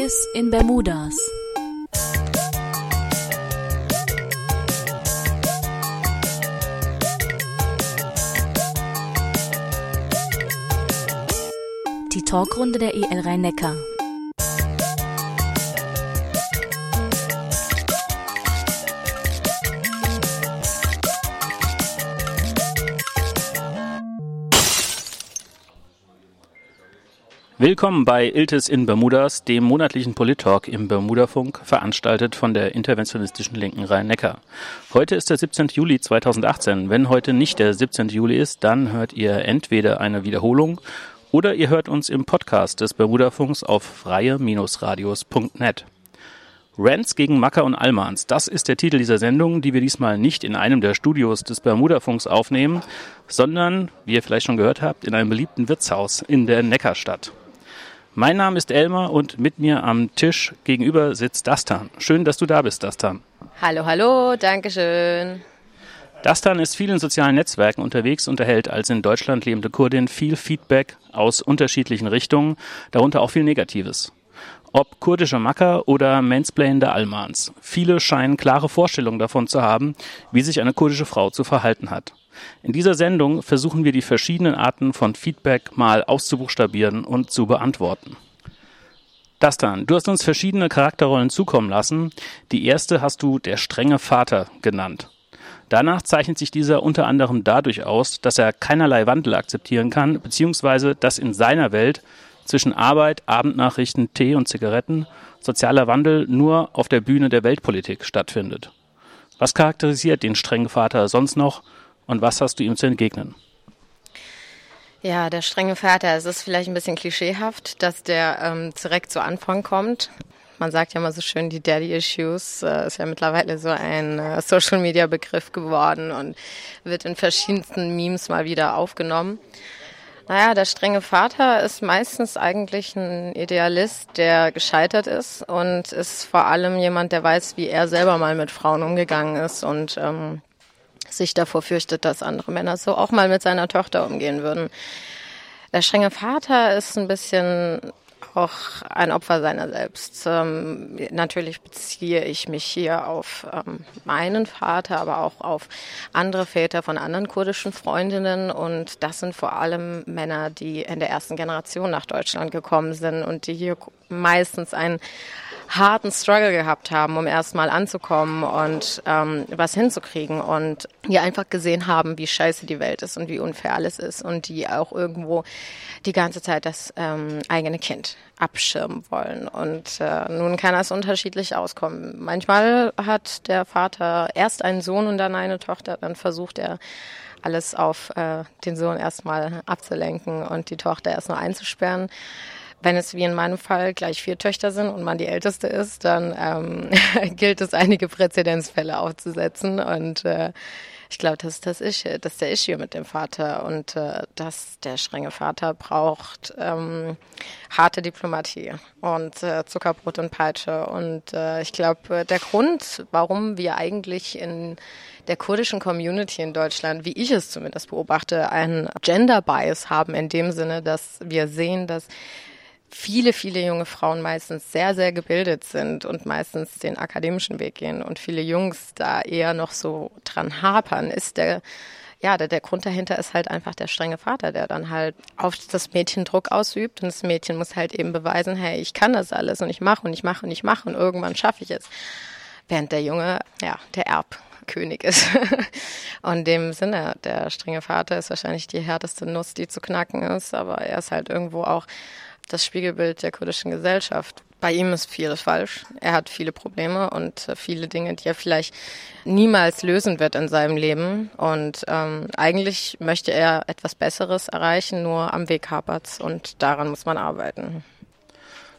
Iltis in Bermudas. Die Talkrunde der EL Rhein-Neckar. Willkommen bei Iltis in Bermudas, dem monatlichen Polit-Talk im Bermudafunk, veranstaltet von der interventionistischen Linken Rhein-Neckar. Heute ist der 17. Juli 2018. Wenn heute nicht der 17. Juli ist, dann hört ihr entweder eine Wiederholung oder ihr hört uns im Podcast des Bermudafunks auf freie-radios.net. Rants gegen Macker und Almans, das ist der Titel dieser Sendung, die wir diesmal nicht in einem der Studios des Bermudafunks aufnehmen, sondern, wie ihr vielleicht schon gehört habt, in einem beliebten Wirtshaus in der Neckarstadt. Mein Name ist Elmar und mit mir am Tisch gegenüber sitzt Dastan. Schön, dass du da bist, Dastan. Hallo, hallo, danke schön. Dastan ist viel in sozialen Netzwerken unterwegs und erhält als in Deutschland lebende Kurdin viel Feedback aus unterschiedlichen Richtungen, darunter auch viel Negatives. Ob kurdische Macker oder mansplainende Almans. Viele scheinen klare Vorstellungen davon zu haben, wie sich eine kurdische Frau zu verhalten hat. In dieser Sendung versuchen wir die verschiedenen Arten von Feedback mal auszubuchstabieren und zu beantworten. Dastan, du hast uns verschiedene Charakterrollen zukommen lassen. Die erste hast du der strenge Vater genannt. Danach zeichnet sich dieser unter anderem dadurch aus, dass er keinerlei Wandel akzeptieren kann, beziehungsweise dass in seiner Welt zwischen Arbeit, Abendnachrichten, Tee und Zigaretten sozialer Wandel nur auf der Bühne der Weltpolitik stattfindet. Was charakterisiert den strengen Vater sonst noch und was hast du ihm zu entgegnen? Ja, der strenge Vater, es ist vielleicht ein bisschen klischeehaft, dass der ähm, direkt zu Anfang kommt. Man sagt ja immer so schön, die Daddy Issues äh, ist ja mittlerweile so ein äh, Social Media Begriff geworden und wird in verschiedensten Memes mal wieder aufgenommen. Naja, der strenge Vater ist meistens eigentlich ein Idealist, der gescheitert ist und ist vor allem jemand, der weiß, wie er selber mal mit Frauen umgegangen ist und ähm, sich davor fürchtet, dass andere Männer so auch mal mit seiner Tochter umgehen würden. Der strenge Vater ist ein bisschen auch ein Opfer seiner selbst. Ähm, natürlich beziehe ich mich hier auf ähm, meinen Vater, aber auch auf andere Väter von anderen kurdischen Freundinnen. Und das sind vor allem Männer, die in der ersten Generation nach Deutschland gekommen sind und die hier meistens ein harten Struggle gehabt haben, um erstmal anzukommen und ähm, was hinzukriegen und die einfach gesehen haben, wie scheiße die Welt ist und wie unfair alles ist und die auch irgendwo die ganze Zeit das ähm, eigene Kind abschirmen wollen. Und äh, nun kann das unterschiedlich auskommen. Manchmal hat der Vater erst einen Sohn und dann eine Tochter, dann versucht er alles auf äh, den Sohn erstmal abzulenken und die Tochter erst nur einzusperren. Wenn es wie in meinem Fall gleich vier Töchter sind und man die älteste ist, dann ähm, gilt es, einige Präzedenzfälle aufzusetzen. Und äh, ich glaube, das ist das, das ist der Issue mit dem Vater und äh, dass der strenge Vater braucht ähm, harte Diplomatie und äh, Zuckerbrot und Peitsche. Und äh, ich glaube, der Grund, warum wir eigentlich in der kurdischen Community in Deutschland, wie ich es zumindest beobachte, einen Gender Bias haben in dem Sinne, dass wir sehen, dass viele, viele junge Frauen meistens sehr, sehr gebildet sind und meistens den akademischen Weg gehen und viele Jungs da eher noch so dran hapern, ist der ja, der, der Grund dahinter ist halt einfach der strenge Vater, der dann halt auf das Mädchen Druck ausübt und das Mädchen muss halt eben beweisen, hey, ich kann das alles und ich mache und ich mache und ich mache und irgendwann schaffe ich es. Während der Junge, ja, der Erbkönig ist. und in dem Sinne, der strenge Vater ist wahrscheinlich die härteste Nuss, die zu knacken ist, aber er ist halt irgendwo auch das Spiegelbild der kurdischen Gesellschaft. Bei ihm ist vieles falsch. Er hat viele Probleme und äh, viele Dinge, die er vielleicht niemals lösen wird in seinem Leben. Und ähm, eigentlich möchte er etwas Besseres erreichen, nur am Weg hapert's und daran muss man arbeiten.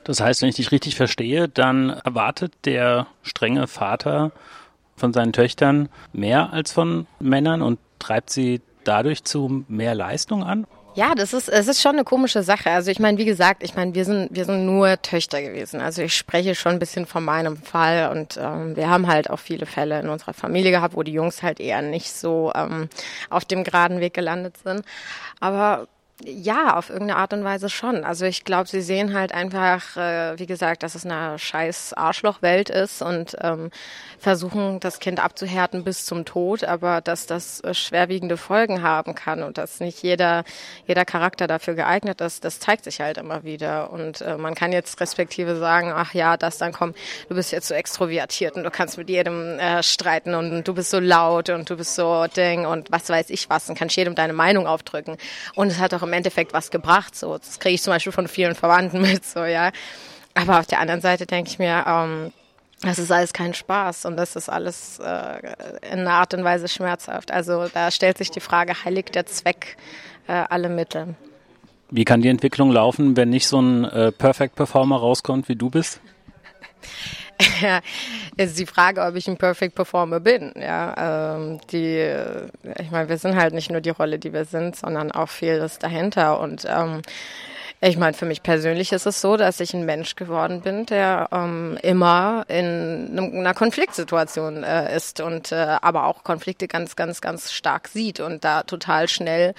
Das heißt, wenn ich dich richtig verstehe, dann erwartet der strenge Vater von seinen Töchtern mehr als von Männern und treibt sie dadurch zu mehr Leistung an? Ja, das ist, es ist schon eine komische Sache. Also ich meine, wie gesagt, ich meine, wir sind, wir sind nur Töchter gewesen. Also ich spreche schon ein bisschen von meinem Fall und ähm, wir haben halt auch viele Fälle in unserer Familie gehabt, wo die Jungs halt eher nicht so ähm, auf dem geraden Weg gelandet sind. Aber Ja, auf irgendeine Art und Weise schon. Also ich glaube, sie sehen halt einfach, äh, wie gesagt, dass es eine scheiß Arschlochwelt ist und ähm, versuchen, das Kind abzuhärten bis zum Tod, aber dass das äh, schwerwiegende Folgen haben kann und dass nicht jeder, jeder Charakter dafür geeignet ist, das zeigt sich halt immer wieder. Und äh, man kann jetzt respektive sagen, ach ja, das dann komm, du bist jetzt so extrovertiert und du kannst mit jedem äh, streiten und du bist so laut und du bist so Ding und was weiß ich was und kannst jedem deine Meinung aufdrücken. Und es hat auch Endeffekt was gebracht. So, das kriege ich zum Beispiel von vielen Verwandten mit, so ja. Aber auf der anderen Seite denke ich mir, ähm, das ist alles kein Spaß und das ist alles äh, in einer Art und Weise schmerzhaft. Also da stellt sich die Frage, heiligt der Zweck äh, alle Mittel? Wie kann die Entwicklung laufen, wenn nicht so ein äh, Perfect Performer rauskommt, wie du bist? ist die Frage, ob ich ein Perfect Performer bin. Ja, ähm, die, ich meine, wir sind halt nicht nur die Rolle, die wir sind, sondern auch vieles dahinter und ähm, ich meine, für mich persönlich ist es so, dass ich ein Mensch geworden bin, der ähm, immer in einer Konfliktsituation äh, ist und äh, aber auch Konflikte ganz, ganz, ganz stark sieht und da total schnell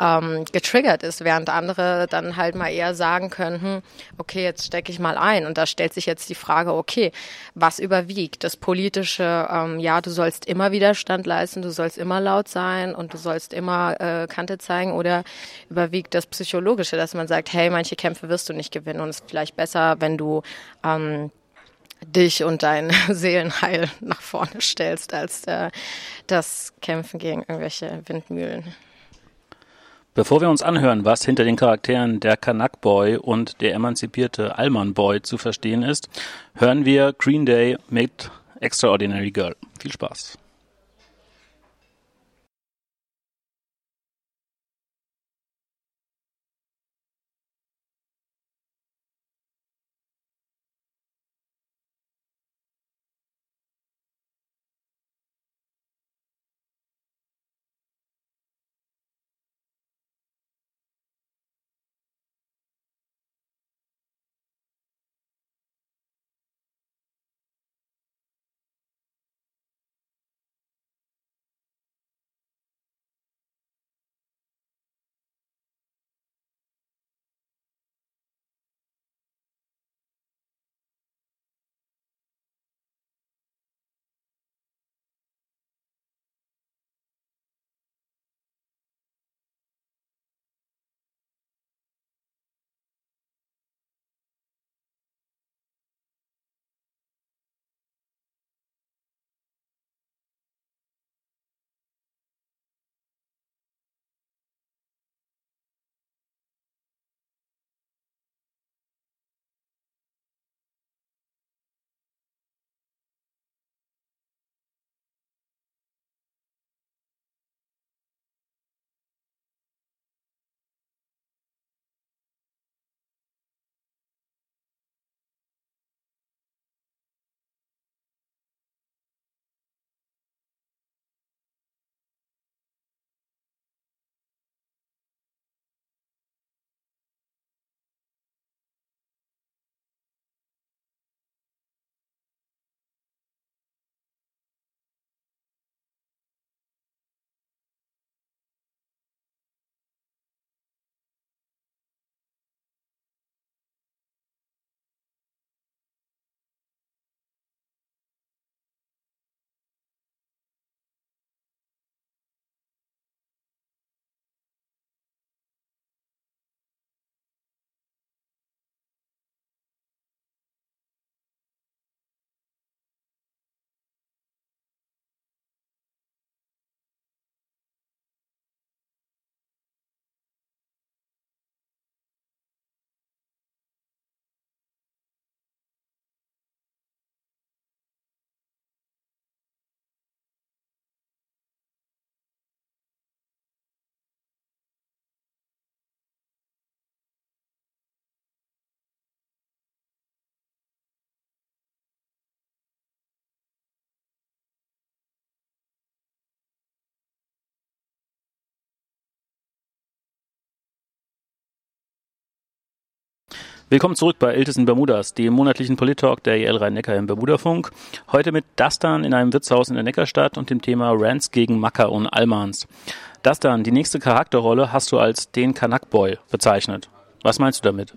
ähm, getriggert ist, während andere dann halt mal eher sagen können, hm, okay, jetzt stecke ich mal ein. Und da stellt sich jetzt die Frage, okay, was überwiegt? Das politische, ähm, ja, du sollst immer Widerstand leisten, du sollst immer laut sein und du sollst immer äh, Kante zeigen oder überwiegt das psychologische, dass man sagt, hey, manche Kämpfe wirst du nicht gewinnen und es ist vielleicht besser, wenn du ähm, dich und dein Seelenheil nach vorne stellst, als äh, das Kämpfen gegen irgendwelche Windmühlen. Bevor wir uns anhören, was hinter den Charakteren der Kanak Boy und der emanzipierte Allman Boy zu verstehen ist, hören wir Green Day mit Extraordinary Girl. Viel Spaß. Willkommen zurück bei Iltis in Bermudas, dem monatlichen Polit-Talk der IL Rhein-Neckar im Bermudafunk. Heute mit Dastan in einem Wirtshaus in der Neckarstadt und dem Thema Rants gegen Macker und Almans. Das dann, die nächste Charakterrolle hast du als den Kanak-Boy bezeichnet. Was meinst du damit?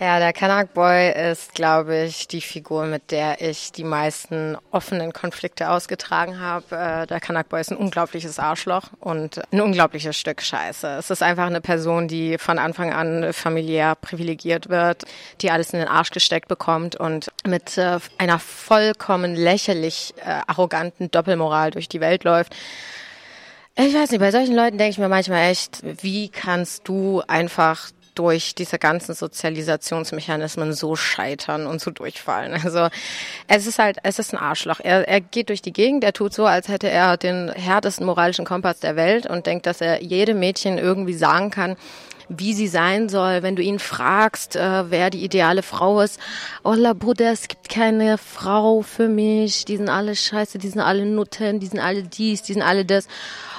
Ja, der Kanak Boy ist, glaube ich, die Figur, mit der ich die meisten offenen Konflikte ausgetragen habe. Äh, der Kanak Boy ist ein unglaubliches Arschloch und ein unglaubliches Stück Scheiße. Es ist einfach eine Person, die von Anfang an familiär privilegiert wird, die alles in den Arsch gesteckt bekommt und mit äh, einer vollkommen lächerlich äh, arroganten Doppelmoral durch die Welt läuft. Ich weiß nicht, bei solchen Leuten denke ich mir manchmal echt, wie kannst du einfach durch diese ganzen Sozialisationsmechanismen so scheitern und so durchfallen. Also es ist halt, es ist ein Arschloch. Er, er geht durch die Gegend, er tut so, als hätte er den härtesten moralischen Kompass der Welt und denkt, dass er jedem Mädchen irgendwie sagen kann, wie sie sein soll, wenn du ihn fragst, äh, wer die ideale Frau ist. Oh la Bruder, es gibt keine Frau für mich, die sind alle scheiße, die sind alle Nutten, die sind alle dies, die sind alle das.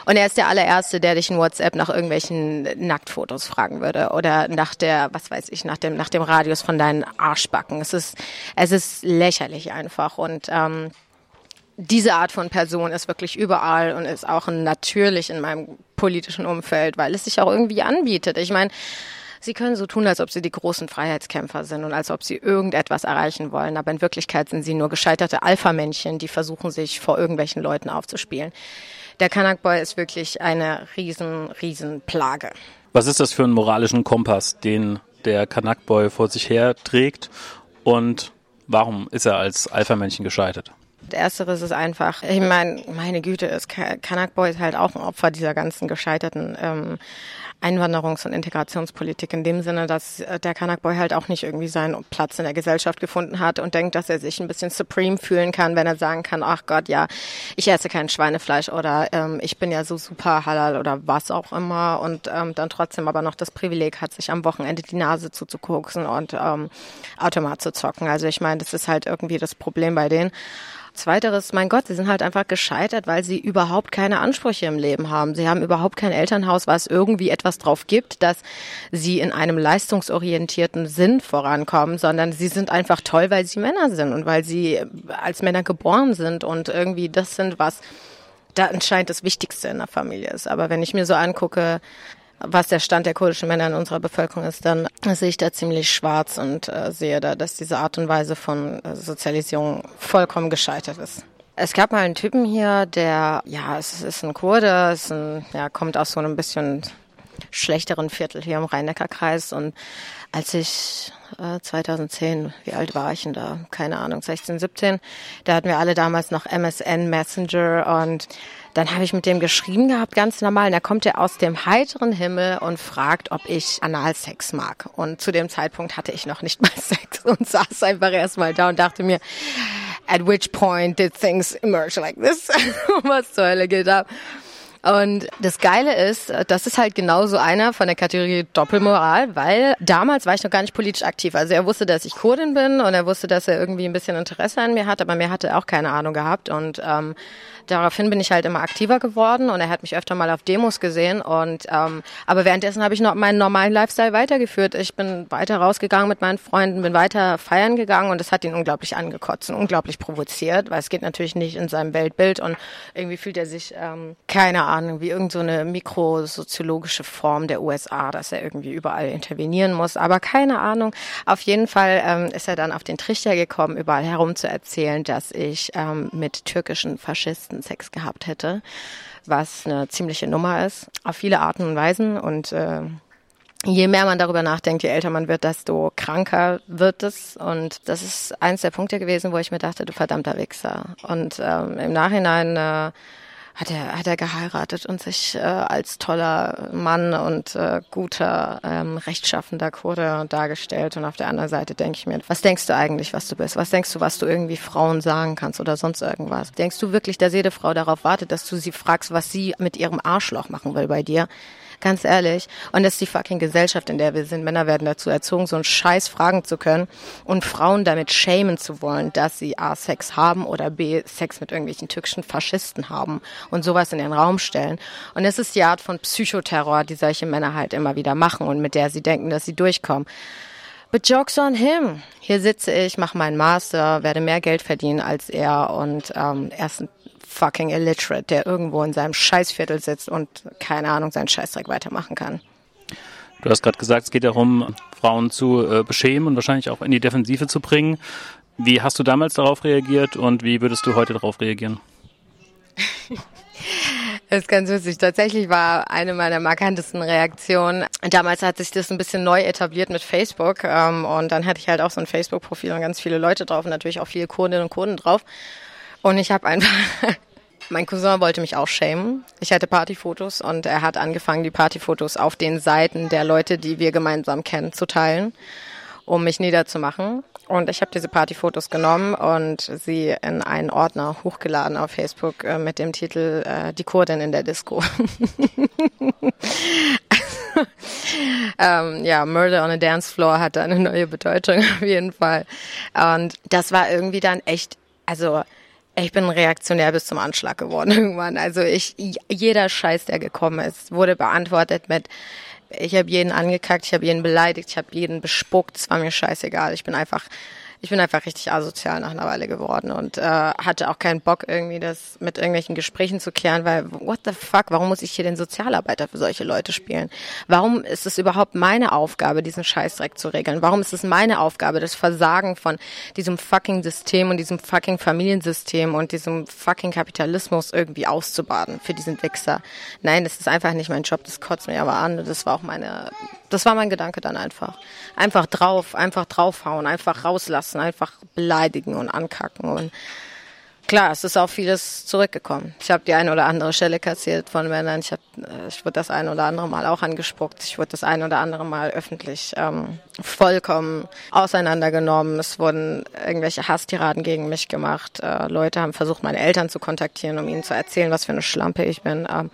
Und er ist der allererste, der dich in WhatsApp nach irgendwelchen Nacktfotos fragen würde oder nach der, was weiß ich, nach dem, nach dem Radius von deinen Arschbacken. Es ist, es ist lächerlich einfach und ähm, diese Art von Person ist wirklich überall und ist auch natürlich in meinem politischen Umfeld, weil es sich auch irgendwie anbietet. Ich meine, Sie können so tun, als ob sie die großen Freiheitskämpfer sind und als ob sie irgendetwas erreichen wollen, aber in Wirklichkeit sind sie nur gescheiterte Alpha-Männchen, die versuchen, sich vor irgendwelchen Leuten aufzuspielen der Kanak-Boy ist wirklich eine riesen, riesen Plage. Was ist das für ein moralischen Kompass, den der Kanak-Boy vor sich her trägt und warum ist er als Alpha-Männchen gescheitert? Ersteres ist einfach, ich meine, meine Güte, ist Kanak-Boy ist halt auch ein Opfer dieser ganzen gescheiterten ähm, Einwanderungs- und Integrationspolitik in dem Sinne, dass äh, der Kanak-Boy halt auch nicht irgendwie seinen Platz in der Gesellschaft gefunden hat und denkt, dass er sich ein bisschen supreme fühlen kann, wenn er sagen kann, ach Gott, ja, ich esse kein Schweinefleisch oder ähm, ich bin ja so super halal oder was auch immer und ähm, dann trotzdem aber noch das Privileg hat, sich am Wochenende die Nase zuzukoksen und ähm, Automat zu zocken. Also ich meine, das ist halt irgendwie das Problem bei denen. Zweiteres, mein Gott, sie sind halt einfach gescheitert, weil sie überhaupt keine Ansprüche im Leben haben. Sie haben überhaupt kein Elternhaus, was irgendwie etwas drauf gibt, dass sie in einem leistungsorientierten Sinn vorankommen, sondern sie sind einfach toll, weil sie Männer sind und weil sie als Männer geboren sind und irgendwie das sind, was da anscheinend das Wichtigste in der Familie ist. Aber wenn ich mir so angucke, was der Stand der kurdischen Männer in unserer Bevölkerung ist, dann sehe ich da ziemlich schwarz und äh, sehe da, dass diese Art und Weise von äh, Sozialisierung vollkommen gescheitert ist. Es gab mal einen Typen hier, der, ja, es ist ein Kurde, ist ein, ja, kommt aus so einem bisschen schlechteren Viertel hier im Rhein-Neckar-Kreis und als ich äh, 2010, wie alt war ich denn da? Keine Ahnung, 16, 17. Da hatten wir alle damals noch MSN Messenger und dann habe ich mit dem geschrieben gehabt, ganz normal. Und da kommt er aus dem heiteren Himmel und fragt, ob ich Analsex mag. Und zu dem Zeitpunkt hatte ich noch nicht mal Sex und saß einfach erstmal da und dachte mir, at which point did things emerge like this? Was zur Hölle geht ab? Und das Geile ist, das ist halt genauso einer von der Kategorie Doppelmoral, weil damals war ich noch gar nicht politisch aktiv. Also er wusste, dass ich Kurdin bin und er wusste, dass er irgendwie ein bisschen Interesse an mir hat, aber mir hatte er auch keine Ahnung gehabt. Und ähm, daraufhin bin ich halt immer aktiver geworden und er hat mich öfter mal auf Demos gesehen. Und ähm, aber währenddessen habe ich noch meinen normalen Lifestyle weitergeführt. Ich bin weiter rausgegangen mit meinen Freunden, bin weiter feiern gegangen und das hat ihn unglaublich angekotzt und unglaublich provoziert, weil es geht natürlich nicht in seinem Weltbild und irgendwie fühlt er sich ähm, keine Ahnung wie irgendeine so mikrosoziologische Form der USA, dass er irgendwie überall intervenieren muss. Aber keine Ahnung. Auf jeden Fall ähm, ist er dann auf den Trichter gekommen, überall herum zu erzählen, dass ich ähm, mit türkischen Faschisten ersten Sex gehabt hätte, was eine ziemliche Nummer ist, auf viele Arten und Weisen. Und äh, je mehr man darüber nachdenkt, je älter man wird, desto kranker wird es. Und das ist eins der Punkte gewesen, wo ich mir dachte, du verdammter Wichser. Und ähm, im Nachhinein äh, hat er, hat er geheiratet und sich äh, als toller Mann und äh, guter, ähm, rechtschaffender Kurde dargestellt. Und auf der anderen Seite denke ich mir, was denkst du eigentlich, was du bist? Was denkst du, was du irgendwie Frauen sagen kannst oder sonst irgendwas? Denkst du wirklich, dass jede Frau darauf wartet, dass du sie fragst, was sie mit ihrem Arschloch machen will bei dir? Ganz ehrlich. Und das ist die fucking Gesellschaft, in der wir sind. Männer werden dazu erzogen, so einen Scheiß fragen zu können und Frauen damit schämen zu wollen, dass sie A, Sex haben oder B, Sex mit irgendwelchen türkischen Faschisten haben und sowas in den Raum stellen. Und es ist die Art von Psychoterror, die solche Männer halt immer wieder machen und mit der sie denken, dass sie durchkommen. But jokes on him. Hier sitze ich, mache meinen Master, werde mehr Geld verdienen als er und ähm, er ist ein fucking illiterate, der irgendwo in seinem Scheißviertel sitzt und keine Ahnung, seinen Scheißdreck weitermachen kann. Du hast gerade gesagt, es geht darum, Frauen zu äh, beschämen und wahrscheinlich auch in die Defensive zu bringen. Wie hast du damals darauf reagiert und wie würdest du heute darauf reagieren? Das ist ganz witzig. Tatsächlich war eine meiner markantesten Reaktionen. Damals hat sich das ein bisschen neu etabliert mit Facebook. Ähm, und dann hatte ich halt auch so ein Facebook-Profil und ganz viele Leute drauf und natürlich auch viele Kurdinnen und Kurden drauf. Und ich habe einfach Mein Cousin wollte mich auch schämen. Ich hatte Partyfotos und er hat angefangen, die Partyfotos auf den Seiten der Leute, die wir gemeinsam kennen, zu teilen, um mich niederzumachen. Und ich habe diese Partyfotos genommen und sie in einen Ordner hochgeladen auf Facebook äh, mit dem Titel äh, Die Kurdin in der Disco. ähm, ja, Murder on a Dance Floor hatte eine neue Bedeutung auf jeden Fall. Und das war irgendwie dann echt, also ich bin reaktionär bis zum Anschlag geworden irgendwann. Also ich, jeder Scheiß, der gekommen ist, wurde beantwortet mit, ich habe jeden angekackt, ich habe jeden beleidigt, ich habe jeden bespuckt, es war mir scheißegal. Ich bin einfach ich bin einfach richtig asozial nach einer Weile geworden und äh, hatte auch keinen Bock irgendwie das mit irgendwelchen Gesprächen zu klären, weil what the fuck, warum muss ich hier den Sozialarbeiter für solche Leute spielen? Warum ist es überhaupt meine Aufgabe, diesen Scheißdreck zu regeln? Warum ist es meine Aufgabe, das Versagen von diesem fucking System und diesem fucking Familiensystem und diesem fucking Kapitalismus irgendwie auszubaden für diesen Wichser? Nein, das ist einfach nicht mein Job, das kotzt mir aber an. Das war auch meine das war mein Gedanke dann einfach. Einfach drauf, einfach draufhauen, einfach rauslassen, einfach beleidigen und ankacken und klar, es ist auch vieles zurückgekommen. Ich habe die eine oder andere Stelle kassiert von Männern. Ich, hab, äh, ich wurde das eine oder andere Mal auch angespuckt. Ich wurde das eine oder andere Mal öffentlich ähm, vollkommen auseinandergenommen. Es wurden irgendwelche Hasstiraden gegen mich gemacht. Äh, Leute haben versucht, meine Eltern zu kontaktieren, um ihnen zu erzählen, was für eine Schlampe ich bin. Ähm,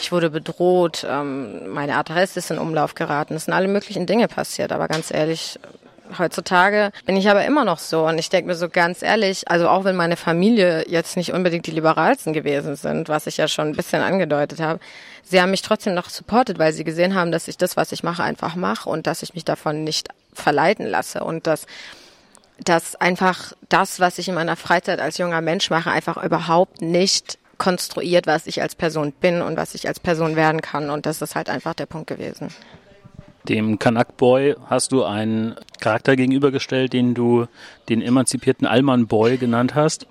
ich wurde bedroht. Ähm, meine Adresse ist in Umlauf geraten. Es sind alle möglichen Dinge passiert. Aber ganz ehrlich, Heutzutage bin ich aber immer noch so und ich denke mir so ganz ehrlich, also auch wenn meine Familie jetzt nicht unbedingt die liberalsten gewesen sind, was ich ja schon ein bisschen angedeutet habe, sie haben mich trotzdem noch supportet, weil sie gesehen haben, dass ich das, was ich mache, einfach mache und dass ich mich davon nicht verleiten lasse und dass dass einfach das, was ich in meiner Freizeit als junger Mensch mache, einfach überhaupt nicht konstruiert, was ich als Person bin und was ich als Person werden kann. Und das ist halt einfach der Punkt gewesen. Dem Kanak Boy hast du einen Charakter gegenübergestellt, den du den emanzipierten Allmann Boy genannt hast.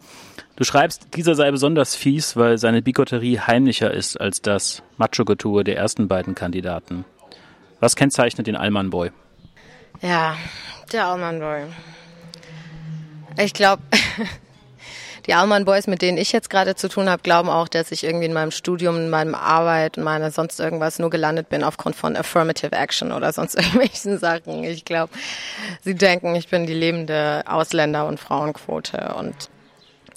Du schreibst, dieser sei besonders fies, weil seine Bigotterie heimlicher ist als das Macho-Getue der ersten beiden Kandidaten. Was kennzeichnet den Allmann Boy? Ja, der Allmann Boy. Ich glaube, die Allman Boys, mit denen ich jetzt gerade zu tun habe, glauben auch, dass ich irgendwie in meinem Studium, in meinem Arbeit, in meiner sonst irgendwas nur gelandet bin aufgrund von Affirmative Action oder sonst irgendwelchen Sachen. Ich glaube, sie denken, ich bin die lebende Ausländer- und Frauenquote und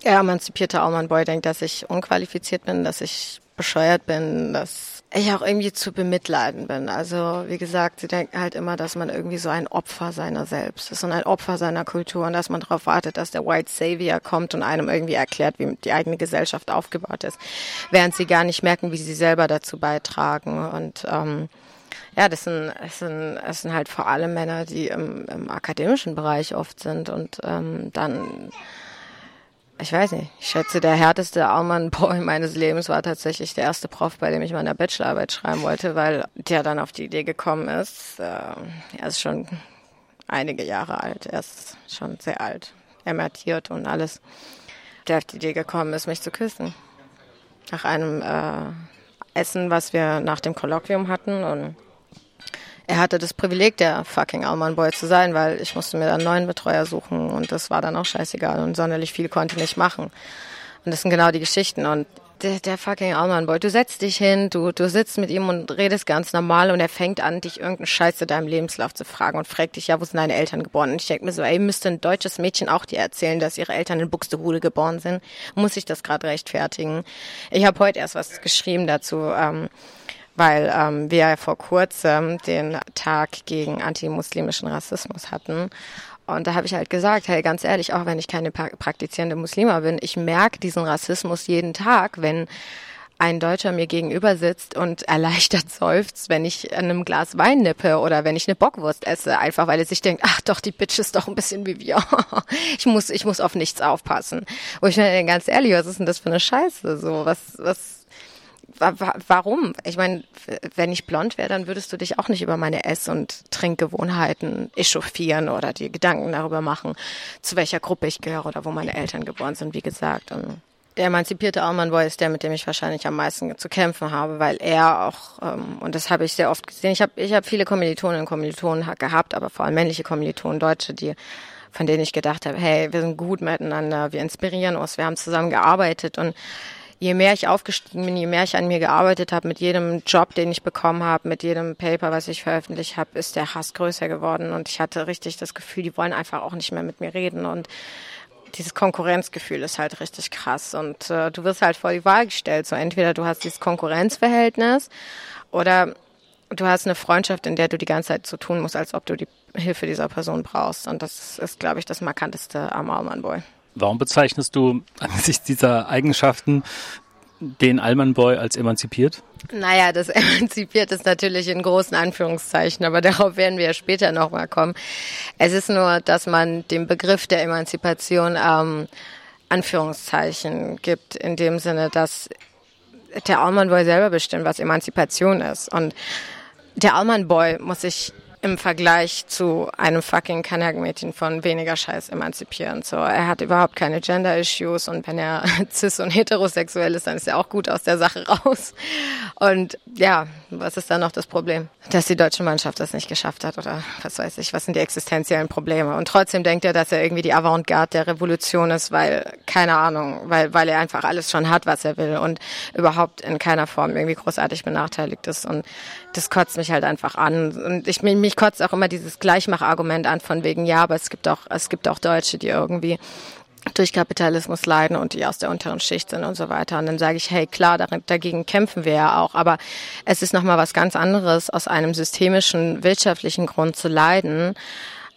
der emanzipierte Allman Boy denkt, dass ich unqualifiziert bin, dass ich bescheuert bin, dass ich auch irgendwie zu bemitleiden bin. Also wie gesagt, sie denken halt immer, dass man irgendwie so ein Opfer seiner selbst ist und ein Opfer seiner Kultur und dass man darauf wartet, dass der White Savior kommt und einem irgendwie erklärt, wie die eigene Gesellschaft aufgebaut ist, während sie gar nicht merken, wie sie selber dazu beitragen. Und ähm, ja, das sind, das sind, das sind halt vor allem Männer, die im, im akademischen Bereich oft sind und ähm, dann ich weiß nicht, ich schätze, der härteste Allmann-Boy meines Lebens war tatsächlich der erste Prof, bei dem ich meine Bachelorarbeit schreiben wollte, weil der dann auf die Idee gekommen ist. Äh, er ist schon einige Jahre alt, er ist schon sehr alt, emertiert und alles. Der auf die Idee gekommen ist, mich zu küssen. Nach einem äh, Essen, was wir nach dem Kolloquium hatten und er hatte das Privileg, der fucking Allman Boy zu sein, weil ich musste mir dann einen neuen Betreuer suchen und das war dann auch scheißegal und sonderlich viel konnte ich nicht machen. Und das sind genau die Geschichten und der, der fucking Allman Boy, du setzt dich hin, du, du sitzt mit ihm und redest ganz normal und er fängt an, dich irgendeinen Scheiß zu deinem Lebenslauf zu fragen und fragt dich, ja, wo sind deine Eltern geboren? Und ich denke mir so, ey, müsste ein deutsches Mädchen auch dir erzählen, dass ihre Eltern in Buxtehude geboren sind? Muss ich das gerade rechtfertigen? Ich habe heute erst was geschrieben dazu. Ähm, weil ähm, wir vor kurzem den Tag gegen antimuslimischen Rassismus hatten. Und da habe ich halt gesagt, hey, ganz ehrlich, auch wenn ich keine praktizierende Muslima bin, ich merke diesen Rassismus jeden Tag, wenn ein Deutscher mir gegenüber sitzt und erleichtert seufzt, wenn ich an einem Glas Wein nippe oder wenn ich eine Bockwurst esse, einfach weil er sich denkt, ach doch, die Bitch ist doch ein bisschen wie wir. ich muss, ich muss auf nichts aufpassen. Wo ich mir ganz ehrlich, was ist denn das für eine Scheiße? So, was, was, warum? Ich meine, wenn ich blond wäre, dann würdest du dich auch nicht über meine Ess- und Trinkgewohnheiten echauffieren oder dir Gedanken darüber machen, zu welcher Gruppe ich gehöre oder wo meine Eltern geboren sind, wie gesagt. Und der emanzipierte Alman Boy ist der, mit dem ich wahrscheinlich am meisten zu kämpfen habe, weil er auch, ähm, und das habe ich sehr oft gesehen, ich habe ich hab viele Kommilitonen und Kommilitonen gehabt, aber vor allem männliche Kommilitonen, Deutsche, die von denen ich gedacht habe, hey, wir sind gut miteinander, wir inspirieren uns, wir haben zusammen gearbeitet und je mehr ich aufgestiegen bin, je mehr ich an mir gearbeitet habe, mit jedem Job, den ich bekommen habe, mit jedem Paper, was ich veröffentlicht habe, ist der Hass größer geworden und ich hatte richtig das Gefühl, die wollen einfach auch nicht mehr mit mir reden und dieses Konkurrenzgefühl ist halt richtig krass und äh, du wirst halt vor die Wahl gestellt. So entweder du hast dieses Konkurrenzverhältnis oder du hast eine Freundschaft, in der du die ganze Zeit so tun musst, als ob du die Hilfe dieser Person brauchst. Und das ist, glaube ich, das markanteste am Allman Boy. Warum bezeichnest du angesichts dieser Eigenschaften den Allman Boy als emanzipiert? Naja, das emanzipiert ist natürlich in großen Anführungszeichen, aber darauf werden wir ja später nochmal kommen. Es ist nur, dass man dem Begriff der Emanzipation ähm, Anführungszeichen gibt, in dem Sinne, dass der Allman Boy selber bestimmt, was Emanzipation ist. Und der Allman Boy muss sich im Vergleich zu einem fucking Kanak-Mädchen von weniger Scheiß emanzipieren. So, er hat überhaupt keine Gender-Issues und wenn er cis und heterosexuell ist, dann ist er auch gut aus der Sache raus. Und ja, was ist dann noch das Problem? Dass die deutsche Mannschaft das nicht geschafft hat oder was weiß ich, was sind die existenziellen Probleme? Und trotzdem denkt er, dass er irgendwie die Avantgarde der Revolution ist, weil, keine Ahnung, weil, weil er einfach alles schon hat, was er will und überhaupt in keiner Form irgendwie großartig benachteiligt ist. Und das kotzt mich halt einfach an. Und ich, mich kotzt auch immer dieses Gleichmachargument an von wegen, ja, aber es gibt auch, es gibt auch Deutsche, die irgendwie durch Kapitalismus leiden und die aus der unteren Schicht sind und so weiter. Und dann sage ich, hey, klar, dagegen kämpfen wir ja auch. Aber es ist nochmal was ganz anderes, aus einem systemischen, wirtschaftlichen Grund zu leiden,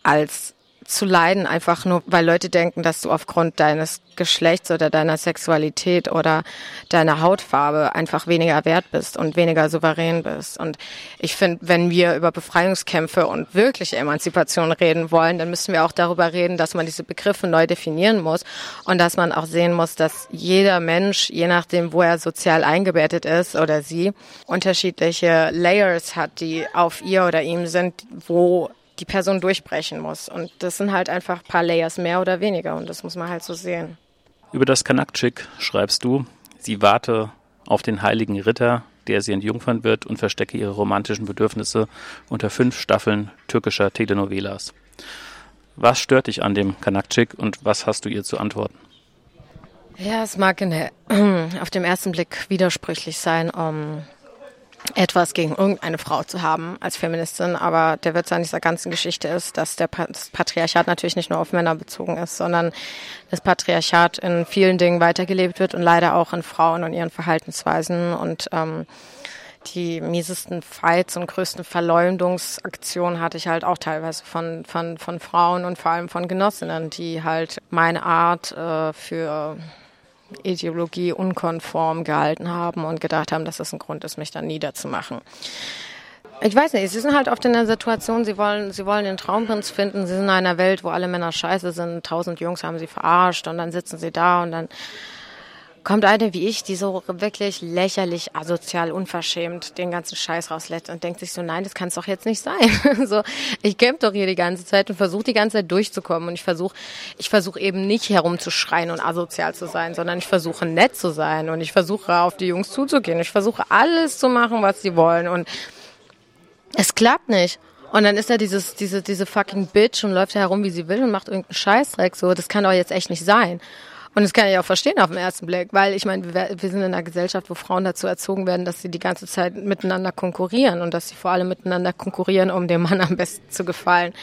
als zu leiden, einfach nur, weil Leute denken, dass du aufgrund deines Geschlechts oder deiner Sexualität oder deiner Hautfarbe einfach weniger wert bist und weniger souverän bist. Und ich finde, wenn wir über Befreiungskämpfe und wirkliche Emanzipation reden wollen, dann müssen wir auch darüber reden, dass man diese Begriffe neu definieren muss und dass man auch sehen muss, dass jeder Mensch, je nachdem, wo er sozial eingebettet ist oder sie, unterschiedliche Layers hat, die auf ihr oder ihm sind, wo die Person durchbrechen muss. Und das sind halt einfach ein paar Layers mehr oder weniger und das muss man halt so sehen. Über das Kanakczyk schreibst du, sie warte auf den heiligen Ritter, der sie entjungfern wird und verstecke ihre romantischen Bedürfnisse unter fünf Staffeln türkischer Telenovelas. Was stört dich an dem Kanakczyk und was hast du ihr zu antworten? Ja, es mag der, auf dem ersten Blick widersprüchlich sein, um etwas gegen irgendeine Frau zu haben als Feministin, aber der Witz an dieser ganzen Geschichte ist, dass der das Patriarchat natürlich nicht nur auf Männer bezogen ist, sondern das Patriarchat in vielen Dingen weitergelebt wird und leider auch in Frauen und ihren Verhaltensweisen und ähm, die miesesten Fights und größten Verleumdungsaktionen hatte ich halt auch teilweise von, von, von Frauen und vor allem von Genossinnen, die halt meine Art äh, für Ideologie unkonform gehalten haben und gedacht haben, dass das ein Grund ist, mich dann niederzumachen. Ich weiß nicht, sie sind halt oft in der Situation, sie wollen, sie wollen den Traumprinz finden, sie sind in einer Welt, wo alle Männer scheiße sind, tausend Jungs haben sie verarscht und dann sitzen sie da und dann kommt eine wie ich, die so wirklich lächerlich, asozial, unverschämt den ganzen Scheiß rauslässt und denkt sich so, nein, das kann es doch jetzt nicht sein. so, ich kämpfe doch hier die ganze Zeit und versuche die ganze Zeit durchzukommen und ich versuche, ich versuche eben nicht herumzuschreien und asozial zu sein, sondern ich versuche nett zu sein und ich versuche auf die Jungs zuzugehen. Ich versuche alles zu machen, was sie wollen und es klappt nicht. Und dann ist er dieses, diese, diese fucking Bitch und läuft herum, wie sie will und macht irgendeinen Scheißdreck. So, das kann doch jetzt echt nicht sein. Und das kann ich auch verstehen auf den ersten Blick, weil ich meine, wir, wir sind in einer Gesellschaft, wo Frauen dazu erzogen werden, dass sie die ganze Zeit miteinander konkurrieren und dass sie vor allem miteinander konkurrieren, um dem Mann am besten zu gefallen.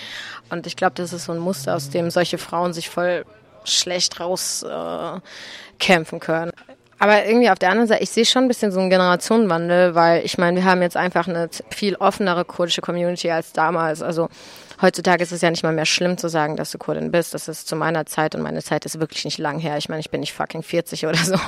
Und ich glaube, das ist so ein Muster, aus dem solche Frauen sich voll schlecht rauskämpfen äh, können. Aber irgendwie auf der anderen Seite, ich sehe schon ein bisschen so einen Generationenwandel, weil ich meine, wir haben jetzt einfach eine viel offenere kurdische Community als damals. Also heutzutage ist es ja nicht mal mehr schlimm zu sagen, dass du Kurdin bist. Das ist zu meiner Zeit und meine Zeit ist wirklich nicht lang her. Ich meine, ich bin nicht fucking 40 oder so.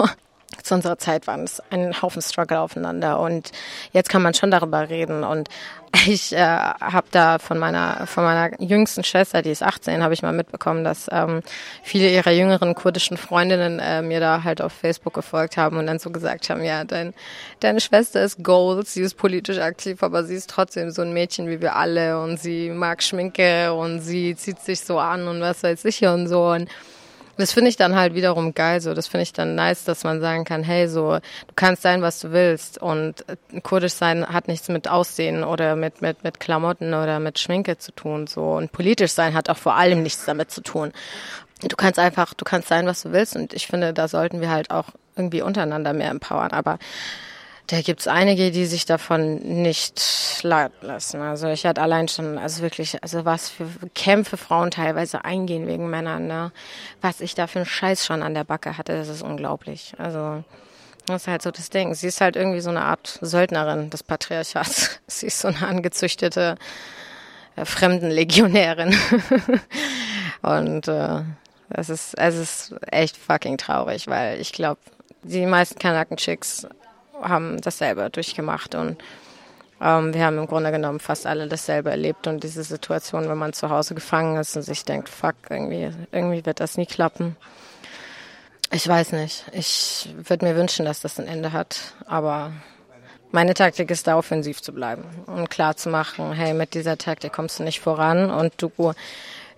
Zu unserer Zeit waren es ein Haufen Struggle aufeinander und jetzt kann man schon darüber reden und ich äh, habe da von meiner von meiner jüngsten Schwester, die ist 18, habe ich mal mitbekommen, dass ähm, viele ihrer jüngeren kurdischen Freundinnen äh, mir da halt auf Facebook gefolgt haben und dann so gesagt haben, ja, dein, deine Schwester ist Gold, sie ist politisch aktiv, aber sie ist trotzdem so ein Mädchen wie wir alle und sie mag Schminke und sie zieht sich so an und was weiß ich und so und das finde ich dann halt wiederum geil, so. Das finde ich dann nice, dass man sagen kann, hey, so, du kannst sein, was du willst. Und äh, kurdisch sein hat nichts mit Aussehen oder mit, mit, mit Klamotten oder mit Schminke zu tun, so. Und politisch sein hat auch vor allem nichts damit zu tun. Du kannst einfach, du kannst sein, was du willst. Und ich finde, da sollten wir halt auch irgendwie untereinander mehr empowern. Aber da gibt's einige, die sich davon nicht leiten lassen. Also ich hatte allein schon, also wirklich, also was für Kämpfe Frauen teilweise eingehen wegen Männern, ne? Was ich da für einen Scheiß schon an der Backe hatte, das ist unglaublich. Also das ist halt so das Ding. Sie ist halt irgendwie so eine Art Söldnerin des Patriarchats. Sie ist so eine angezüchtete äh, Fremdenlegionärin. Und äh, es ist, es ist echt fucking traurig, weil ich glaube, die meisten Kanaken-Chicks haben dasselbe durchgemacht und ähm, wir haben im Grunde genommen fast alle dasselbe erlebt und diese Situation, wenn man zu Hause gefangen ist und sich denkt, fuck, irgendwie, irgendwie wird das nie klappen. Ich weiß nicht. Ich würde mir wünschen, dass das ein Ende hat, aber meine Taktik ist da offensiv zu bleiben und klar zu machen, hey, mit dieser Taktik kommst du nicht voran und du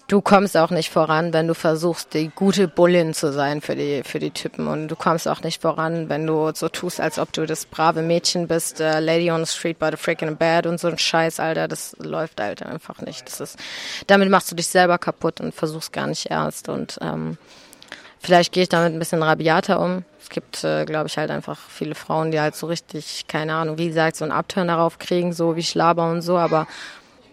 du kommst auch nicht voran, wenn du versuchst, die gute Bullin zu sein für die, für die Typen. Und du kommst auch nicht voran, wenn du so tust, als ob du das brave Mädchen bist, äh, Lady on the Street by the freaking bed und so ein Scheiß, Alter. Das läuft, Alter, einfach nicht. Das ist, damit machst du dich selber kaputt und versuchst gar nicht ernst. Und ähm, vielleicht gehe ich damit ein bisschen rabiater um. Es gibt, äh, glaube ich, halt einfach viele Frauen, die halt so richtig, keine Ahnung, wie gesagt, so einen Abturn darauf kriegen, so wie Schlaber und so, aber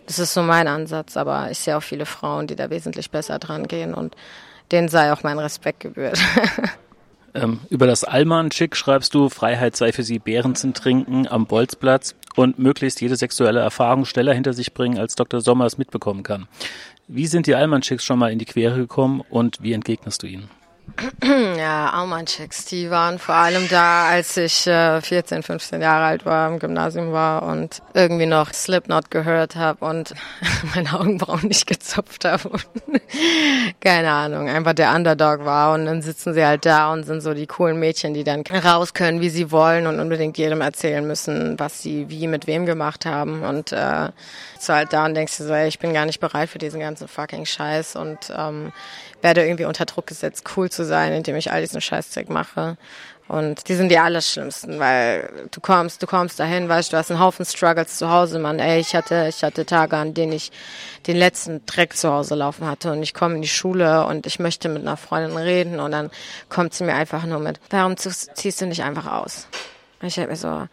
das ist so mein Ansatz, aber ich sehe auch viele Frauen, die da wesentlich besser dran gehen und denen sei auch mein Respekt gebührt. ähm, über das Allmann-Chick schreibst du, Freiheit sei für sie Bärenzen trinken am Bolzplatz und möglichst jede sexuelle Erfahrung schneller hinter sich bringen, als Dr. Sommer es mitbekommen kann. Wie sind die Allmann-Chicks schon mal in die Quere gekommen und wie entgegnest du ihnen? Ja, Aumann-Chicks, die waren vor allem da, als ich äh, 14, 15 Jahre alt war, im Gymnasium war und irgendwie noch Slipknot gehört habe und meine Augenbrauen nicht gezupft habe. Keine Ahnung, einfach der Underdog war und dann sitzen sie halt da und sind so die coolen Mädchen, die dann raus können, wie sie wollen und unbedingt jedem erzählen müssen, was sie wie mit wem gemacht haben und äh, so halt da und denkst du so, ey, ich bin gar nicht bereit für diesen ganzen fucking Scheiß und ähm, werde irgendwie unter Druck gesetzt, cool zu sein, indem ich all diesen Scheißzeug mache. Und die sind die allerschlimmsten, weil du kommst, du kommst dahin, weißt du, hast einen Haufen Struggles zu Hause, Mann. Ey, ich hatte, ich hatte Tage, an denen ich den letzten Dreck zu Hause laufen hatte und ich komme in die Schule und ich möchte mit einer Freundin reden und dann kommt sie mir einfach nur mit, warum ziehst du nicht einfach aus? Und ich habe mir so,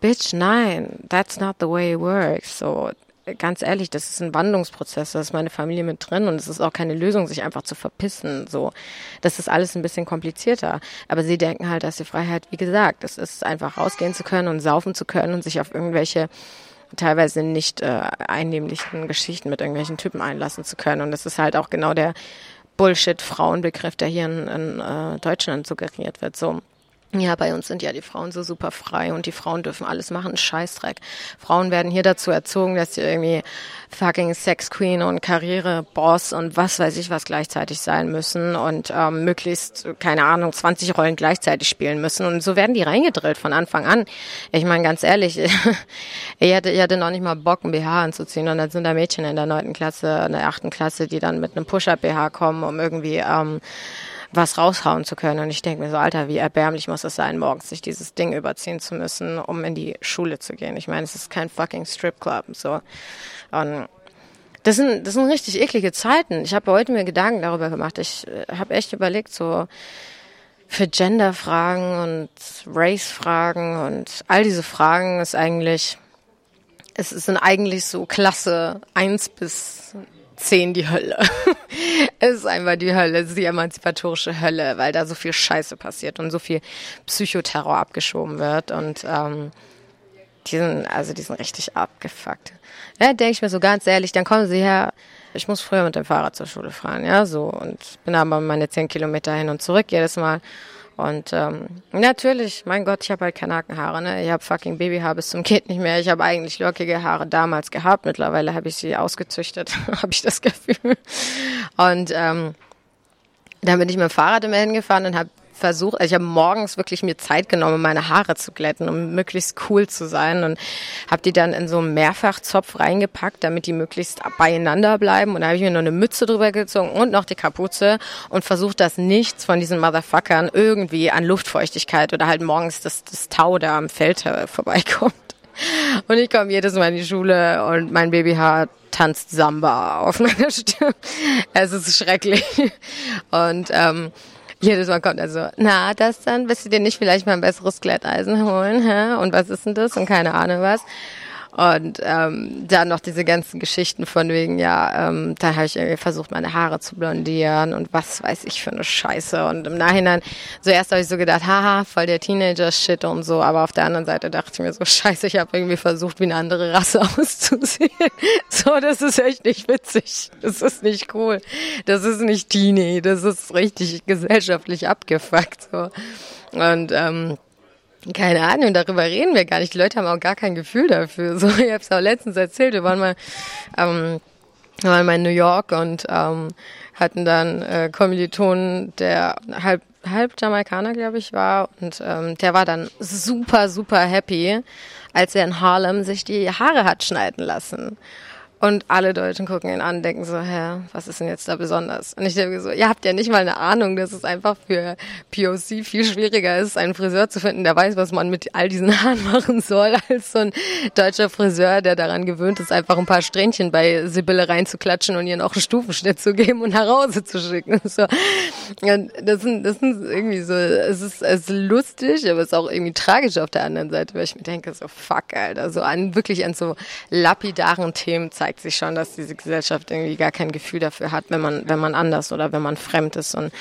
Bitch, nein, that's not the way it works. So, ganz ehrlich, das ist ein Wandlungsprozess, da ist meine Familie mit drin und es ist auch keine Lösung, sich einfach zu verpissen. So, das ist alles ein bisschen komplizierter. Aber sie denken halt, dass die Freiheit, wie gesagt, es ist einfach rausgehen zu können und saufen zu können und sich auf irgendwelche teilweise nicht äh, einnehmlichen Geschichten mit irgendwelchen Typen einlassen zu können. Und das ist halt auch genau der Bullshit-Frauenbegriff, der hier in, in äh, Deutschland suggeriert wird. So ja, bei uns sind ja die Frauen so super frei und die Frauen dürfen alles machen, Scheißdreck. Frauen werden hier dazu erzogen, dass sie irgendwie fucking Sex Queen und Karriereboss und was weiß ich was gleichzeitig sein müssen und ähm, möglichst, keine Ahnung, 20 Rollen gleichzeitig spielen müssen. Und so werden die reingedrillt von Anfang an. Ich meine, ganz ehrlich, ich hatte, ich hatte noch nicht mal Bock, ein BH anzuziehen und dann sind da Mädchen in der neunten Klasse, in der achten Klasse, die dann mit einem Push-Up-BH kommen, um irgendwie ähm, was raushauen zu können. Und ich denke mir so, Alter, wie erbärmlich muss es sein, morgens sich dieses Ding überziehen zu müssen, um in die Schule zu gehen. Ich meine, es ist kein fucking Stripclub. So. Und das sind, das sind richtig eklige Zeiten. Ich habe heute mir Gedanken darüber gemacht. Ich äh, habe echt überlegt, so für Gender-Fragen und Race-Fragen und all diese Fragen ist eigentlich, es sind eigentlich so Klasse eins bis zehn die Hölle. es ist einfach die Hölle, es ist die emanzipatorische Hölle, weil da so viel Scheiße passiert und so viel Psychoterror abgeschoben wird und ähm, die sind, also die sind richtig abgefuckt. Ja, denke ich mir so ganz ehrlich, dann kommen sie her, ich muss früher mit dem Fahrrad zur Schule fahren, ja, so und bin aber meine zehn Kilometer hin und zurück jedes Mal Und ähm, natürlich, mein Gott, ich habe halt keine Nackenhaare, ne? Ich habe fucking Babyhaar bis zum geht nicht mehr. Ich habe eigentlich lockige Haare damals gehabt. Mittlerweile habe ich sie ausgezüchtet, habe ich das Gefühl. Und ähm, dann bin ich mit dem Fahrrad immer hingefahren und habe versucht, also ich habe morgens wirklich mir Zeit genommen, meine Haare zu glätten, um möglichst cool zu sein und habe die dann in so einen Mehrfachzopf reingepackt, damit die möglichst beieinander bleiben und da habe ich mir noch eine Mütze drüber gezogen und noch die Kapuze und versucht, dass nichts von diesen Motherfuckern irgendwie an Luftfeuchtigkeit oder halt morgens das, das Tau da am Feld vorbeikommt. Und ich komme jedes Mal in die Schule und mein Babyhaar tanzt Samba auf meiner Stirn. Es ist schrecklich. Und ähm, jedes Mal kommt er so, na, das dann, willst du dir nicht vielleicht mal ein besseres Glätteisen holen, hä? Und was ist denn das? Und keine Ahnung was. Und ähm, dann noch diese ganzen Geschichten von wegen, ja, ähm, dann habe ich irgendwie versucht, meine Haare zu blondieren und was weiß ich für eine Scheiße. Und im Nachhinein, zuerst habe ich so gedacht, haha, voll der Teenager-Shit und so, aber auf der anderen Seite dachte ich mir so, scheiße, ich habe irgendwie versucht, wie eine andere Rasse auszusehen. so, das ist echt nicht witzig. Das ist nicht cool. Das ist nicht Teenie. Das ist richtig gesellschaftlich abgefuckt. So. Und ähm, keine Ahnung, darüber reden wir gar nicht. Die Leute haben auch gar kein Gefühl dafür. So, ich habe es auch letztens erzählt. Wir waren mal, ähm, wir waren mal in New York und ähm, hatten dann äh, Kommilitonen, der halb halb Jamaikaner, glaube ich, war und ähm, der war dann super super happy, als er in Harlem sich die Haare hat schneiden lassen. Und alle Deutschen gucken ihn an, denken so, hä, was ist denn jetzt da besonders? Und ich denke so, ihr habt ja nicht mal eine Ahnung, dass es einfach für POC viel schwieriger ist, einen Friseur zu finden, der weiß, was man mit all diesen Haaren machen soll, als so ein deutscher Friseur, der daran gewöhnt ist, einfach ein paar Strähnchen bei Sibylle reinzuklatschen und ihr noch einen Stufenschnitt zu geben und nach Hause zu schicken. So. Und das sind, das sind irgendwie so, es ist, es ist lustig, aber es ist auch irgendwie tragisch auf der anderen Seite, weil ich mir denke, so fuck, Alter, so an, wirklich an so lapidaren Themen zeigt sich schon, dass diese Gesellschaft irgendwie gar kein Gefühl dafür hat, wenn man, wenn man anders oder wenn man fremd ist. Und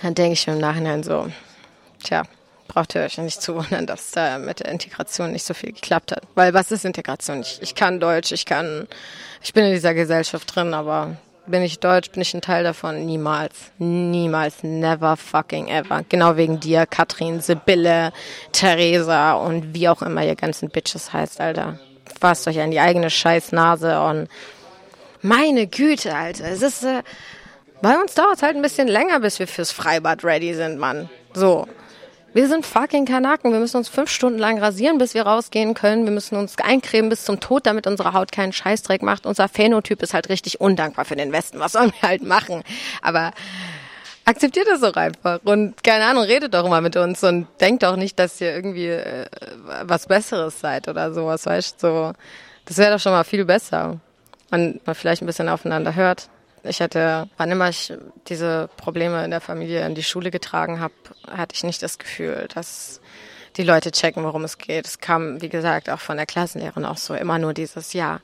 dann denke ich mir im Nachhinein so, tja, braucht ihr euch ja nicht zu wundern, dass da mit der Integration nicht so viel geklappt hat. Weil was ist Integration? Ich, ich kann Deutsch, ich kann, ich bin in dieser Gesellschaft drin, aber bin ich Deutsch, bin ich ein Teil davon? Niemals. Niemals. Never fucking ever. Genau wegen dir, Katrin, Sibylle, Theresa und wie auch immer ihr ganzen Bitches heißt, Alter fasst euch an die eigene Scheißnase und meine Güte, Alter, es ist, äh, bei uns dauert es halt ein bisschen länger, bis wir fürs Freibad ready sind, Mann. So. Wir sind fucking Kanaken. Wir müssen uns fünf Stunden lang rasieren, bis wir rausgehen können. Wir müssen uns eincremen bis zum Tod, damit unsere Haut keinen Scheißdreck macht. Unser Phänotyp ist halt richtig undankbar für den Westen. Was sollen wir halt machen? Aber akzeptiert das doch einfach und keine Ahnung, redet doch mal mit uns und denkt doch nicht, dass ihr irgendwie äh, was Besseres seid oder sowas, weißt du? So, das wäre doch schon mal viel besser. Und man vielleicht ein bisschen aufeinander hört. Ich hatte, wann immer ich diese Probleme in der Familie in die Schule getragen habe, hatte ich nicht das Gefühl, dass die Leute checken, worum es geht. Es kam, wie gesagt, auch von der Klassenlehrerin auch so immer nur dieses Ja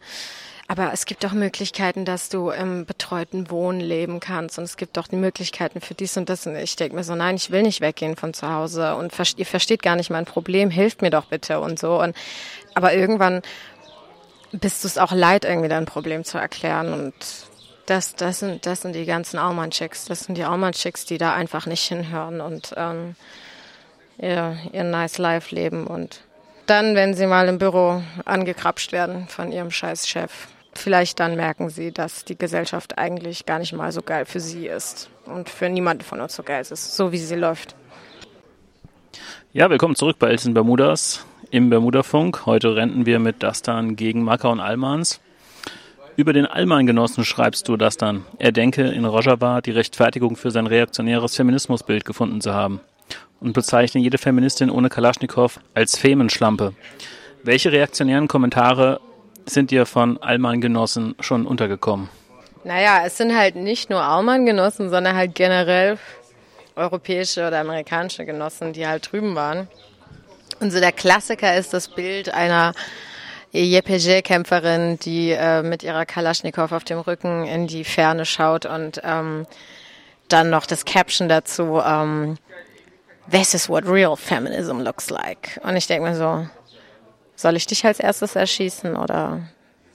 aber es gibt auch Möglichkeiten, dass du im betreuten Wohnen leben kannst und es gibt auch die Möglichkeiten für dies und das. Und ich denke mir so, nein, ich will nicht weggehen von zu Hause und ihr versteht gar nicht mein Problem, hilft mir doch bitte und so. Und aber irgendwann bist du es auch leid, irgendwie dein Problem zu erklären und das, das sind, das sind die ganzen Aumann-Chicks. Das sind die Aumann-Chicks, die da einfach nicht hinhören und ähm, ihr, ihr nice Life leben und dann, wenn sie mal im Büro angekrapscht werden von ihrem scheiß Chef vielleicht dann merken sie, dass die Gesellschaft eigentlich gar nicht mal so geil für sie ist und für niemanden von uns so geil ist, so wie sie läuft. Ja, willkommen zurück bei Elsen Bermudas im Bermudafunk. Heute renten wir mit Dastan gegen Maka und Almans. Über den Alman-Genossen schreibst du das dann. Er denke, in Rojava die Rechtfertigung für sein reaktionäres Feminismusbild gefunden zu haben und bezeichne jede Feministin ohne Kalaschnikow als Femenschlampe. Welche reaktionären Kommentare sind dir von Allmann-Genossen schon untergekommen? Naja, es sind halt nicht nur Allmann-Genossen, sondern halt generell europäische oder amerikanische Genossen, die halt drüben waren. Und so der Klassiker ist das Bild einer JPG-Kämpferin, die äh, mit ihrer Kalaschnikow auf dem Rücken in die Ferne schaut und ähm, dann noch das Caption dazu, ähm, This is what real feminism looks like. Und ich denke mir so, soll ich dich als erstes erschießen oder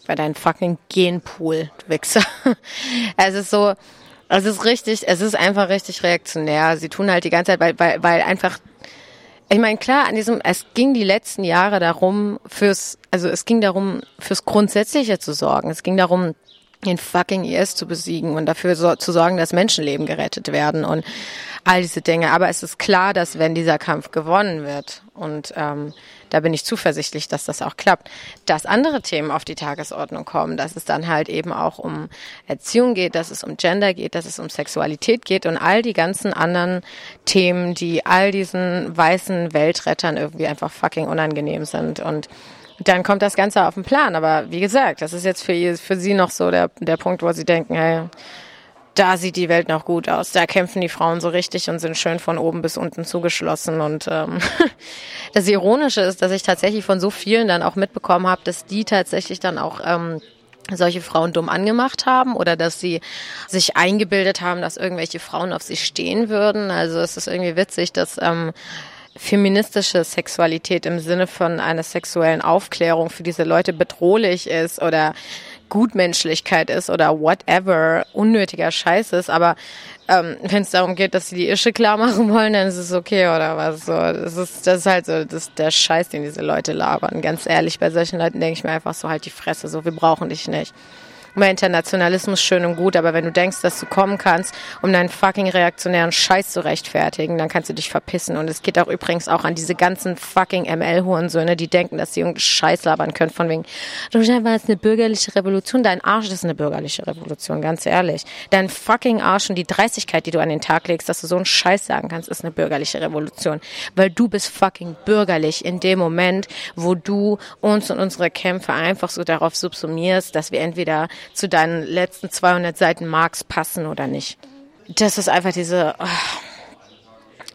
bei deinem fucking Genpool, du Wichser? es ist so, es ist richtig, es ist einfach richtig reaktionär. Sie tun halt die ganze Zeit, weil, weil, weil einfach, ich meine, klar, an diesem, es ging die letzten Jahre darum, fürs, also es ging darum, fürs Grundsätzliche zu sorgen. Es ging darum, den fucking IS zu besiegen und dafür so, zu sorgen, dass Menschenleben gerettet werden und all diese Dinge. Aber es ist klar, dass wenn dieser Kampf gewonnen wird, und ähm, da bin ich zuversichtlich, dass das auch klappt, dass andere Themen auf die Tagesordnung kommen, dass es dann halt eben auch um Erziehung geht, dass es um Gender geht, dass es um Sexualität geht und all die ganzen anderen Themen, die all diesen weißen Weltrettern irgendwie einfach fucking unangenehm sind und dann kommt das Ganze auf den Plan. Aber wie gesagt, das ist jetzt für, für sie noch so der, der Punkt, wo sie denken, hey, da sieht die Welt noch gut aus. Da kämpfen die Frauen so richtig und sind schön von oben bis unten zugeschlossen. Und ähm, das Ironische ist, dass ich tatsächlich von so vielen dann auch mitbekommen habe, dass die tatsächlich dann auch ähm, solche Frauen dumm angemacht haben oder dass sie sich eingebildet haben, dass irgendwelche Frauen auf sie stehen würden. Also es ist irgendwie witzig, dass ähm, feministische Sexualität im Sinne von einer sexuellen Aufklärung für diese Leute bedrohlich ist oder Gutmenschlichkeit ist oder whatever, unnötiger Scheiß ist, aber ähm, wenn es darum geht, dass sie die Ische klar machen wollen, dann ist es okay oder was so. Das ist, das ist halt so das der Scheiß, den diese Leute labern. Ganz ehrlich, bei solchen Leuten denke ich mir einfach so halt die Fresse, so wir brauchen dich nicht immer Internationalismus schön und gut, aber wenn du denkst, dass du kommen kannst, um deinen fucking reaktionären Scheiß zu rechtfertigen, dann kannst du dich verpissen. Und es geht auch übrigens auch an diese ganzen fucking ML-Hurensöhne, die denken, dass sie irgendeinen Scheiß labern können, von wegen, du war es eine bürgerliche Revolution, dein Arsch ist eine bürgerliche Revolution, ganz ehrlich. Dein fucking Arsch und die Dreistigkeit, die du an den Tag legst, dass du so einen Scheiß sagen kannst, ist eine bürgerliche Revolution. Weil du bist fucking bürgerlich in dem Moment, wo du uns und unsere Kämpfe einfach so darauf subsumierst, dass wir entweder zu deinen letzten 200 Seiten Marx passen oder nicht. Das ist einfach diese, oh,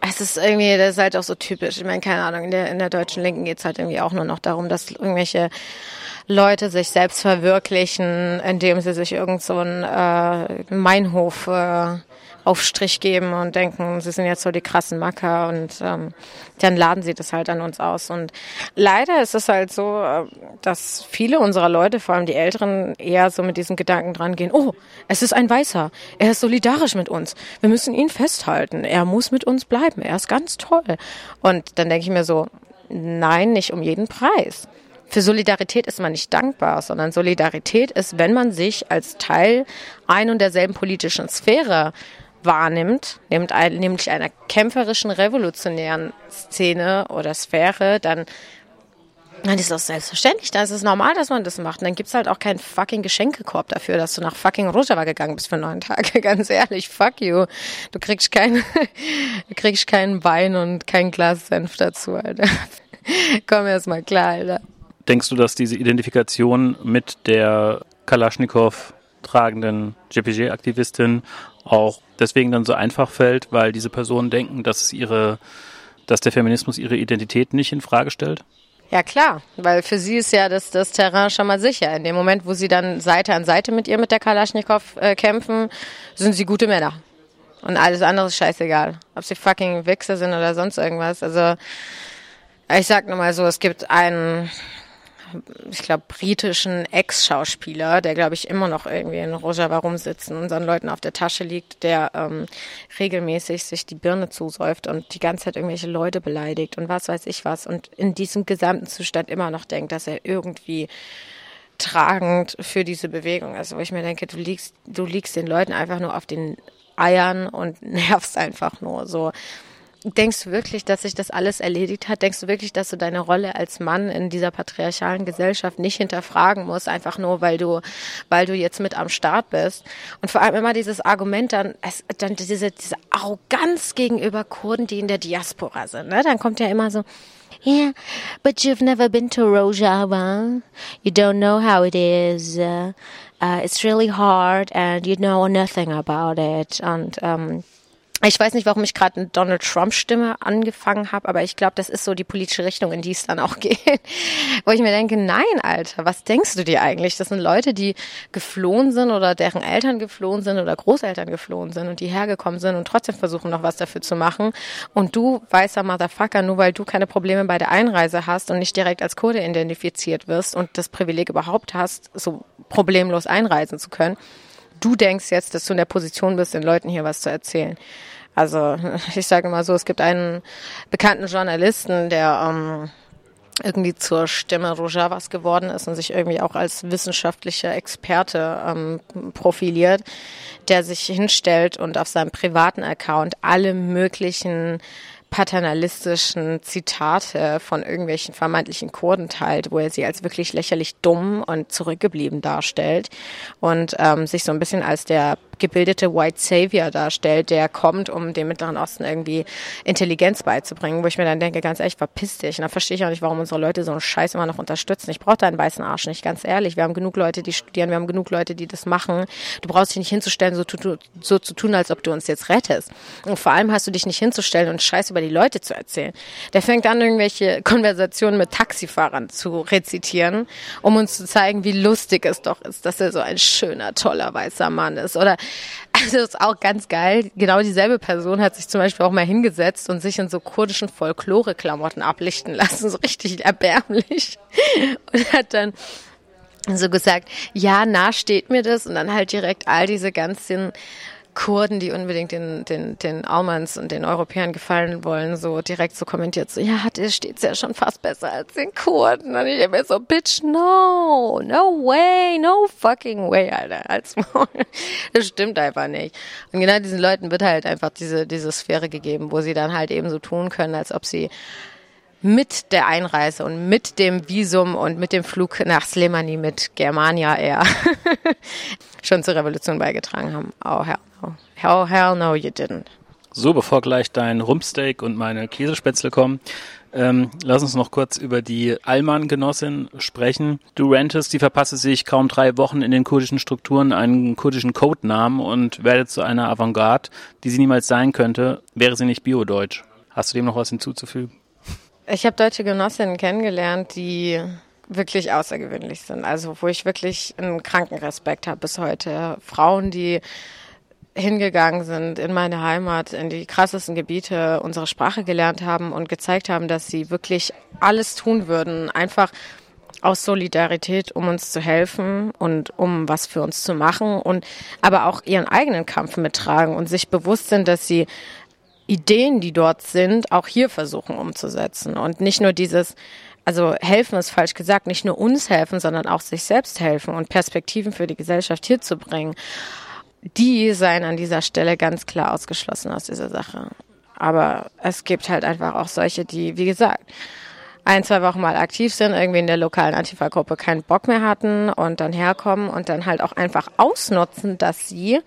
es ist irgendwie, das ist halt auch so typisch. Ich meine, keine Ahnung, in der, in der deutschen Linken geht's halt irgendwie auch nur noch darum, dass irgendwelche Leute sich selbst verwirklichen, indem sie sich irgend so ein äh, Meinhof äh, Aufstrich geben und denken, sie sind jetzt so die krassen Macker und ähm, dann laden sie das halt an uns aus. Und leider ist es halt so, äh, dass viele unserer Leute, vor allem die Älteren, eher so mit diesen Gedanken dran gehen, oh, es ist ein Weißer, er ist solidarisch mit uns, wir müssen ihn festhalten, er muss mit uns bleiben, er ist ganz toll. Und dann denke ich mir so, nein, nicht um jeden Preis. Für Solidarität ist man nicht dankbar, sondern Solidarität ist, wenn man sich als Teil ein und derselben politischen Sphäre wahrnimmt, nämlich einer kämpferischen, revolutionären Szene oder Sphäre, dann dann ist das selbstverständlich, dann ist es normal, dass man das macht. Und dann gibt's halt auch keinen fucking Geschenkekorb dafür, dass du nach fucking Rojava gegangen bist für neun Tage. Ganz ehrlich, fuck you. Du kriegst kein, du kriegst keinen Wein und kein Glas Senf dazu, Alter. Komm erst mal klar, Alter. Denkst du, dass diese Identifikation mit der Kalaschnikow tragenden JPG-Aktivistin auch deswegen dann so einfach fällt, weil diese Personen denken, dass ihre, dass der Feminismus ihre Identität nicht in Frage stellt? Ja klar, weil für sie ist ja das, das Terrain schon mal sicher. In dem Moment, wo sie dann Seite an Seite mit ihr, mit der Kalaschnikow äh, kämpfen, sind sie gute Männer. Und alles andere ist scheißegal. Ob sie fucking Wichser sind oder sonst irgendwas. Also ich sag nur mal so, es gibt einen ich glaube, britischen Ex-Schauspieler, der, glaube ich, immer noch irgendwie in Rojava rumsitzt und unseren Leuten auf der Tasche liegt, der ähm, regelmäßig sich die Birne zusäuft und die ganze Zeit irgendwelche Leute beleidigt und was weiß ich was und in diesem gesamten Zustand immer noch denkt, dass er irgendwie tragend für diese Bewegung ist, wo ich mir denke, du liegst, du liegst den Leuten einfach nur auf den Eiern und nervst einfach nur so. Denkst du wirklich, dass sich das alles erledigt hat? Denkst du wirklich, dass du deine Rolle als Mann in dieser patriarchalen Gesellschaft nicht hinterfragen musst, einfach nur, weil du, weil du jetzt mit am Start bist? Und vor allem immer dieses Argument dann, es, dann diese, diese Arroganz gegenüber Kurden, die in der Diaspora sind. Ne? Dann kommt ja immer so, Yeah, but you've never been to Rojava. You don't know how it is. Uh, uh, it's really hard and you know nothing about it. Und ähm, ich weiß nicht, warum ich gerade eine Donald Trump-Stimme angefangen habe, aber ich glaube, das ist so die politische Richtung, in die es dann auch geht. Wo ich mir denke, nein, Alter, was denkst du dir eigentlich? Das sind Leute, die geflohen sind oder deren Eltern geflohen sind oder Großeltern geflohen sind und die hergekommen sind und trotzdem versuchen, noch was dafür zu machen. Und du, weißer Motherfucker, nur weil du keine Probleme bei der Einreise hast und nicht direkt als Kurde identifiziert wirst und das Privileg überhaupt hast, so problemlos einreisen zu können, du denkst jetzt, dass du in der Position bist, den Leuten hier was zu erzählen. Also ich sage immer so, es gibt einen bekannten Journalisten, der ähm, irgendwie zur Stimme Rojavas geworden ist und sich irgendwie auch als wissenschaftlicher Experte ähm, profiliert, der sich hinstellt und auf seinem privaten Account alle möglichen paternalistischen Zitate von irgendwelchen vermeintlichen Kurden teilt, wo er sie als wirklich lächerlich dumm und zurückgeblieben darstellt und ähm, sich so ein bisschen als der gebildete White Savior darstellt, der kommt, um dem Mittleren Osten irgendwie Intelligenz beizubringen, wo ich mir dann denke, ganz ehrlich, verpiss dich. Und dann verstehe ich auch nicht, warum unsere Leute so einen Scheiß immer noch unterstützen. Ich brauche deinen weißen Arsch nicht, ganz ehrlich. Wir haben genug Leute, die studieren, wir haben genug Leute, die das machen. Du brauchst dich nicht hinzustellen, so, so zu tun, als ob du uns jetzt rettest. Und vor allem hast du dich nicht hinzustellen und Scheiß über die Leute zu erzählen. Der fängt an, irgendwelche Konversationen mit Taxifahrern zu rezitieren, um uns zu zeigen, wie lustig es doch ist, dass er so ein schöner, toller weißer Mann ist. Oder also ist auch ganz geil. Genau dieselbe Person hat sich zum Beispiel auch mal hingesetzt und sich in so kurdischen Folklore-Klamotten ablichten lassen, so richtig erbärmlich. Und hat dann so gesagt, ja, nah steht mir das und dann halt direkt all diese ganzen Kurden, die unbedingt den, den, den Almans und den Europäern gefallen wollen, so direkt so kommentiert, so, ja, der steht's ja schon fast besser als den Kurden. Und ich mir so, bitch, no, no way, no fucking way, Alter. Als das stimmt einfach nicht. Und genau diesen Leuten wird halt einfach diese, diese Sphäre gegeben, wo sie dann halt eben so tun können, als ob sie mit der Einreise und mit dem Visum und mit dem Flug nach Slemani mit Germania Air schon zur Revolution beigetragen haben. Oh hell no. Hell, hell no, you didn't. So, bevor gleich dein Rumpsteak und meine Käsespätzle kommen, ähm, lass uns noch kurz über die Allmann-Genossin sprechen. Du rentest, die verpasse sich kaum drei Wochen in den kurdischen Strukturen einen kurdischen Codenamen und werde zu einer Avantgarde, die sie niemals sein könnte, wäre sie nicht biodeutsch. Hast du dem noch was hinzuzufügen? Ich habe deutsche Genossinnen kennengelernt, die wirklich außergewöhnlich sind. Also wo ich wirklich einen kranken Respekt habe bis heute. Frauen, die hingegangen sind in meine Heimat, in die krassesten Gebiete unsere Sprache gelernt haben und gezeigt haben, dass sie wirklich alles tun würden, einfach aus Solidarität, um uns zu helfen und um was für uns zu machen und aber auch ihren eigenen Kampf mittragen und sich bewusst sind, dass sie Ideen, die dort sind, auch hier versuchen umzusetzen und nicht nur dieses, also helfen ist falsch gesagt, nicht nur uns helfen, sondern auch sich selbst helfen und Perspektiven für die Gesellschaft hier zu bringen. Die seien an dieser Stelle ganz klar ausgeschlossen aus dieser Sache. Aber es gibt halt einfach auch solche, die, wie gesagt, ein, zwei Wochen mal aktiv sind, irgendwie in der lokalen Antifa-Gruppe keinen Bock mehr hatten und dann herkommen und dann halt auch einfach ausnutzen, dass sie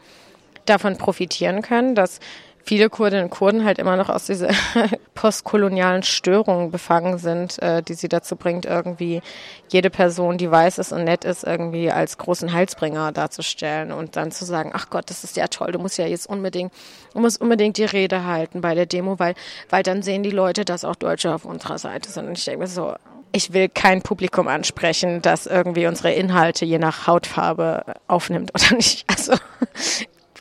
davon profitieren können, dass viele Kurdinnen und Kurden halt immer noch aus dieser postkolonialen Störung befangen sind, äh, die sie dazu bringt, irgendwie jede Person, die weiß ist und nett ist, irgendwie als großen Heilsbringer darzustellen und dann zu sagen, ach Gott, das ist ja toll, du musst ja jetzt unbedingt, du musst unbedingt die Rede halten bei der Demo, weil, weil dann sehen die Leute, dass auch Deutsche auf unserer Seite sind. Und ich denke mir so, ich will kein Publikum ansprechen, das irgendwie unsere Inhalte je nach Hautfarbe aufnimmt oder nicht. Also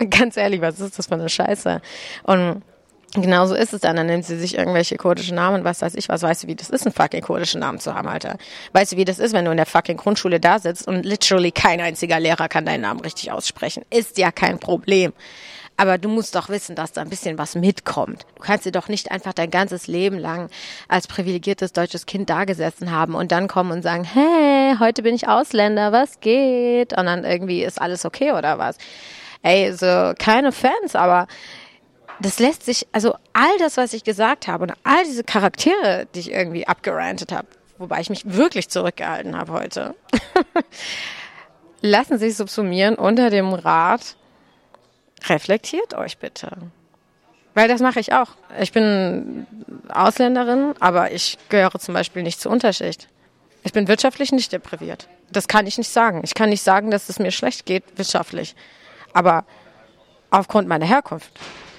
Ganz ehrlich, was ist das für eine Scheiße? Und Genau so ist es dann. Dann nimmt sie sich irgendwelche kurdischen Namen, was weiß ich was. Weißt du, wie das ist, einen fucking kurdischen Namen zu haben, Alter? Weißt du, wie das ist, wenn du in der fucking Grundschule da sitzt und literally kein einziger Lehrer kann deinen Namen richtig aussprechen? Ist ja kein Problem. Aber du musst doch wissen, dass da ein bisschen was mitkommt. Du kannst dir doch nicht einfach dein ganzes Leben lang als privilegiertes deutsches Kind dagesessen haben und dann kommen und sagen, hey, heute bin ich Ausländer, was geht? Und dann irgendwie ist alles okay oder was? Ey, so keine Fans, aber das lässt sich, also all das, was ich gesagt habe und all diese Charaktere, die ich irgendwie abgerantet habe, wobei ich mich wirklich zurückgehalten habe heute, lassen sich subsumieren unter dem Rat, reflektiert euch bitte. Weil das mache ich auch. Ich bin Ausländerin, aber ich gehöre zum Beispiel nicht zur Unterschicht. Ich bin wirtschaftlich nicht depriviert. Das kann ich nicht sagen. Ich kann nicht sagen, dass es mir schlecht geht wirtschaftlich. Aber aufgrund meiner Herkunft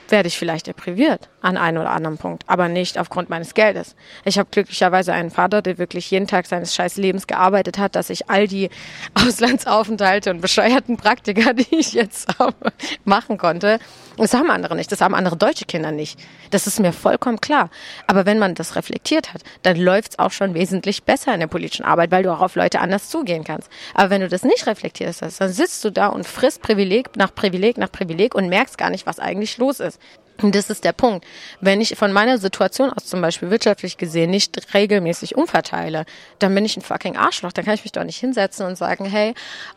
werde ich vielleicht depriviert an einem oder anderen Punkt, aber nicht aufgrund meines Geldes. Ich habe glücklicherweise einen Vater, der wirklich jeden Tag seines scheiß Lebens gearbeitet hat, dass ich all die Auslandsaufenthalte und bescheuerten Praktika, die ich jetzt habe, machen konnte. Das haben andere nicht, das haben andere deutsche Kinder nicht. Das ist mir vollkommen klar. Aber wenn man das reflektiert hat, dann läuft es auch schon wesentlich besser in der politischen Arbeit, weil du auch auf Leute anders zugehen kannst. Aber wenn du das nicht reflektiert hast, dann sitzt du da und frisst Privileg nach Privileg nach Privileg und merkst gar nicht, was eigentlich los ist. Und das ist der Punkt. Wenn ich von meiner Situation aus zum Beispiel wirtschaftlich gesehen nicht regelmäßig umverteile, dann bin ich ein fucking Arschloch. Dann kann ich mich doch nicht hinsetzen und sagen, hey,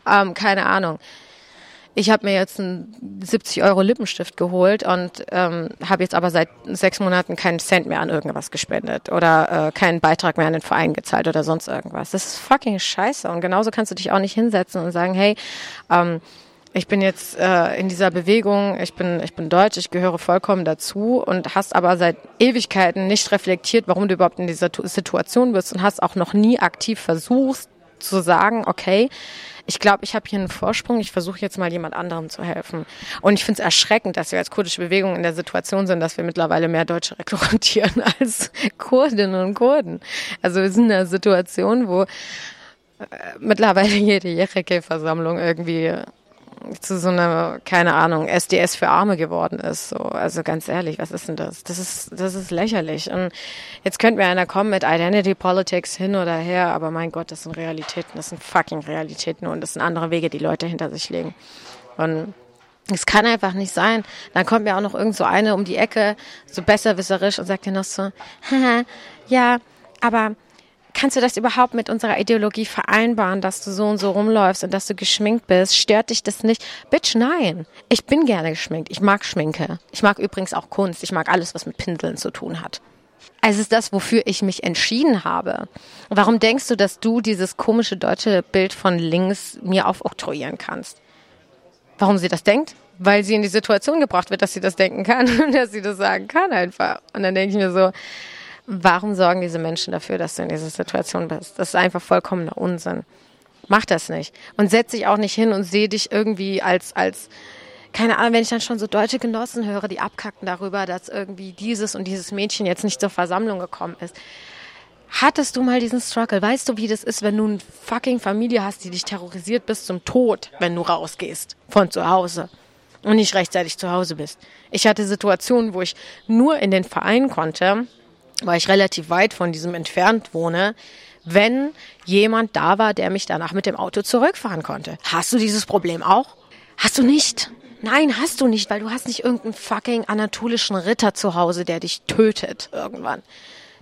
ähm, keine Ahnung, ich habe mir jetzt einen 70 Euro Lippenstift geholt und ähm, habe jetzt aber seit sechs Monaten keinen Cent mehr an irgendwas gespendet oder äh, keinen Beitrag mehr an den Verein gezahlt oder sonst irgendwas. Das ist fucking scheiße. Und genauso kannst du dich auch nicht hinsetzen und sagen, hey, ähm, ich bin jetzt äh, in dieser Bewegung, ich bin, ich bin deutsch, ich gehöre vollkommen dazu und hast aber seit Ewigkeiten nicht reflektiert, warum du überhaupt in dieser Situation bist und hast auch noch nie aktiv versucht zu sagen, okay, ich glaube, ich habe hier einen Vorsprung, ich versuche jetzt mal jemand anderem zu helfen. Und ich finde es erschreckend, dass wir als kurdische Bewegung in der Situation sind, dass wir mittlerweile mehr Deutsche rekrutieren als Kurdinnen und Kurden. Also wir sind in einer Situation, wo äh, mittlerweile jede Jereke-Versammlung irgendwie zu so einer, keine Ahnung, SDS für Arme geworden ist. So, also ganz ehrlich, was ist denn das? Das ist, das ist lächerlich. Und jetzt könnte mir einer kommen mit Identity Politics hin oder her, aber mein Gott, das sind Realitäten, das sind fucking Realitäten und das sind andere Wege, die Leute hinter sich legen. Und es kann einfach nicht sein. Dann kommt mir auch noch irgend so eine um die Ecke, so besserwisserisch und sagt dir noch so, Haha, ja, aber kannst du das überhaupt mit unserer Ideologie vereinbaren, dass du so und so rumläufst und dass du geschminkt bist? Stört dich das nicht? Bitch, nein. Ich bin gerne geschminkt. Ich mag Schminke. Ich mag übrigens auch Kunst. Ich mag alles, was mit Pinseln zu tun hat. Also ist das, wofür ich mich entschieden habe. Warum denkst du, dass du dieses komische deutsche Bild von links mir aufoktroyieren kannst? Warum sie das denkt? Weil sie in die Situation gebracht wird, dass sie das denken kann und dass sie das sagen kann einfach. Und dann denke ich mir so, Warum sorgen diese Menschen dafür, dass du in dieser Situation bist? Das ist einfach vollkommener Unsinn. Mach das nicht. Und setz dich auch nicht hin und seh dich irgendwie als, als, keine Ahnung, wenn ich dann schon so deutsche Genossen höre, die abkacken darüber, dass irgendwie dieses und dieses Mädchen jetzt nicht zur Versammlung gekommen ist. Hattest du mal diesen Struggle? Weißt du, wie das ist, wenn du eine fucking Familie hast, die dich terrorisiert bis zum Tod, wenn du rausgehst von zu Hause und nicht rechtzeitig zu Hause bist? Ich hatte Situationen, wo ich nur in den Verein konnte, weil ich relativ weit von diesem entfernt wohne, wenn jemand da war, der mich danach mit dem Auto zurückfahren konnte. Hast du dieses Problem auch? Hast du nicht? Nein, hast du nicht, weil du hast nicht irgendeinen fucking anatolischen Ritter zu Hause, der dich tötet irgendwann.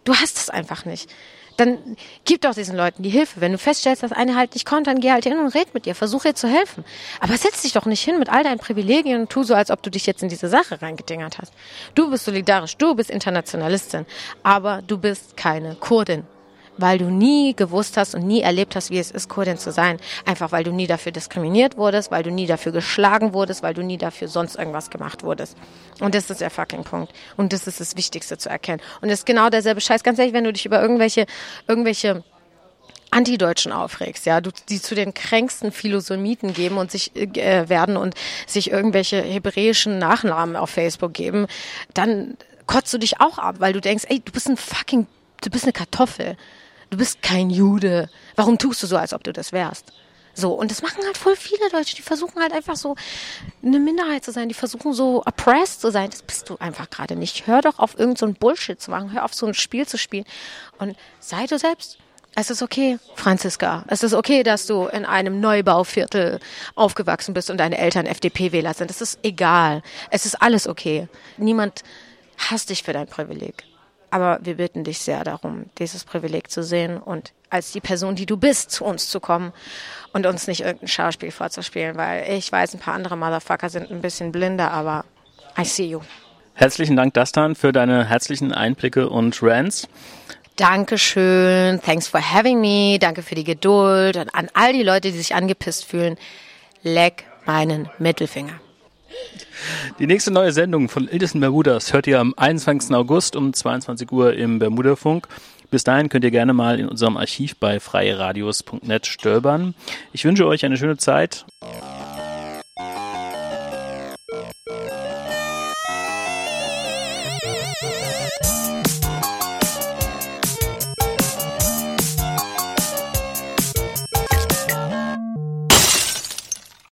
Du hast es einfach nicht dann gib doch diesen Leuten die Hilfe. Wenn du feststellst, dass eine halt nicht kommt, dann geh halt hin und red mit ihr. Versuch ihr zu helfen. Aber setz dich doch nicht hin mit all deinen Privilegien und tu so, als ob du dich jetzt in diese Sache reingedingert hast. Du bist solidarisch, du bist Internationalistin, aber du bist keine Kurdin weil du nie gewusst hast und nie erlebt hast, wie es ist, Kurdin zu sein. Einfach weil du nie dafür diskriminiert wurdest, weil du nie dafür geschlagen wurdest, weil du nie dafür sonst irgendwas gemacht wurdest. Und das ist der fucking Punkt. Und das ist das Wichtigste zu erkennen. Und das ist genau derselbe Scheiß. Ganz ehrlich, wenn du dich über irgendwelche, irgendwelche Antideutschen aufregst, ja, du, die zu den kränksten Philosomiten geben und sich äh, werden und sich irgendwelche hebräischen Nachnamen auf Facebook geben, dann kotzt du dich auch ab, weil du denkst, ey, du bist ein fucking, du bist eine Kartoffel du bist kein Jude. Warum tust du so, als ob du das wärst? So, und das machen halt voll viele Deutsche, die versuchen halt einfach so eine Minderheit zu sein, die versuchen so oppressed zu sein. Das bist du einfach gerade nicht. Hör doch auf, irgend so ein Bullshit zu machen, hör auf, so ein Spiel zu spielen und sei du selbst. Es ist okay, Franziska. Es ist okay, dass du in einem Neubauviertel aufgewachsen bist und deine Eltern FDP-Wähler sind. Es ist egal. Es ist alles okay. Niemand hasst dich für dein Privileg. Aber wir bitten dich sehr darum, dieses Privileg zu sehen und als die Person, die du bist, zu uns zu kommen und uns nicht irgendein Schauspiel vorzuspielen, weil ich weiß, ein paar andere Motherfucker sind ein bisschen blinder, aber I see you. Herzlichen Dank, Dastan, für deine herzlichen Einblicke und Rants. Dankeschön. Thanks for having me. Danke für die Geduld und an all die Leute, die sich angepisst fühlen. Leck meinen Mittelfinger. Die nächste neue Sendung von Ildison Bermudas hört ihr am 21. August um 22 Uhr im Bermudafunk. Bis dahin könnt ihr gerne mal in unserem Archiv bei freieradios.net stöbern. Ich wünsche euch eine schöne Zeit.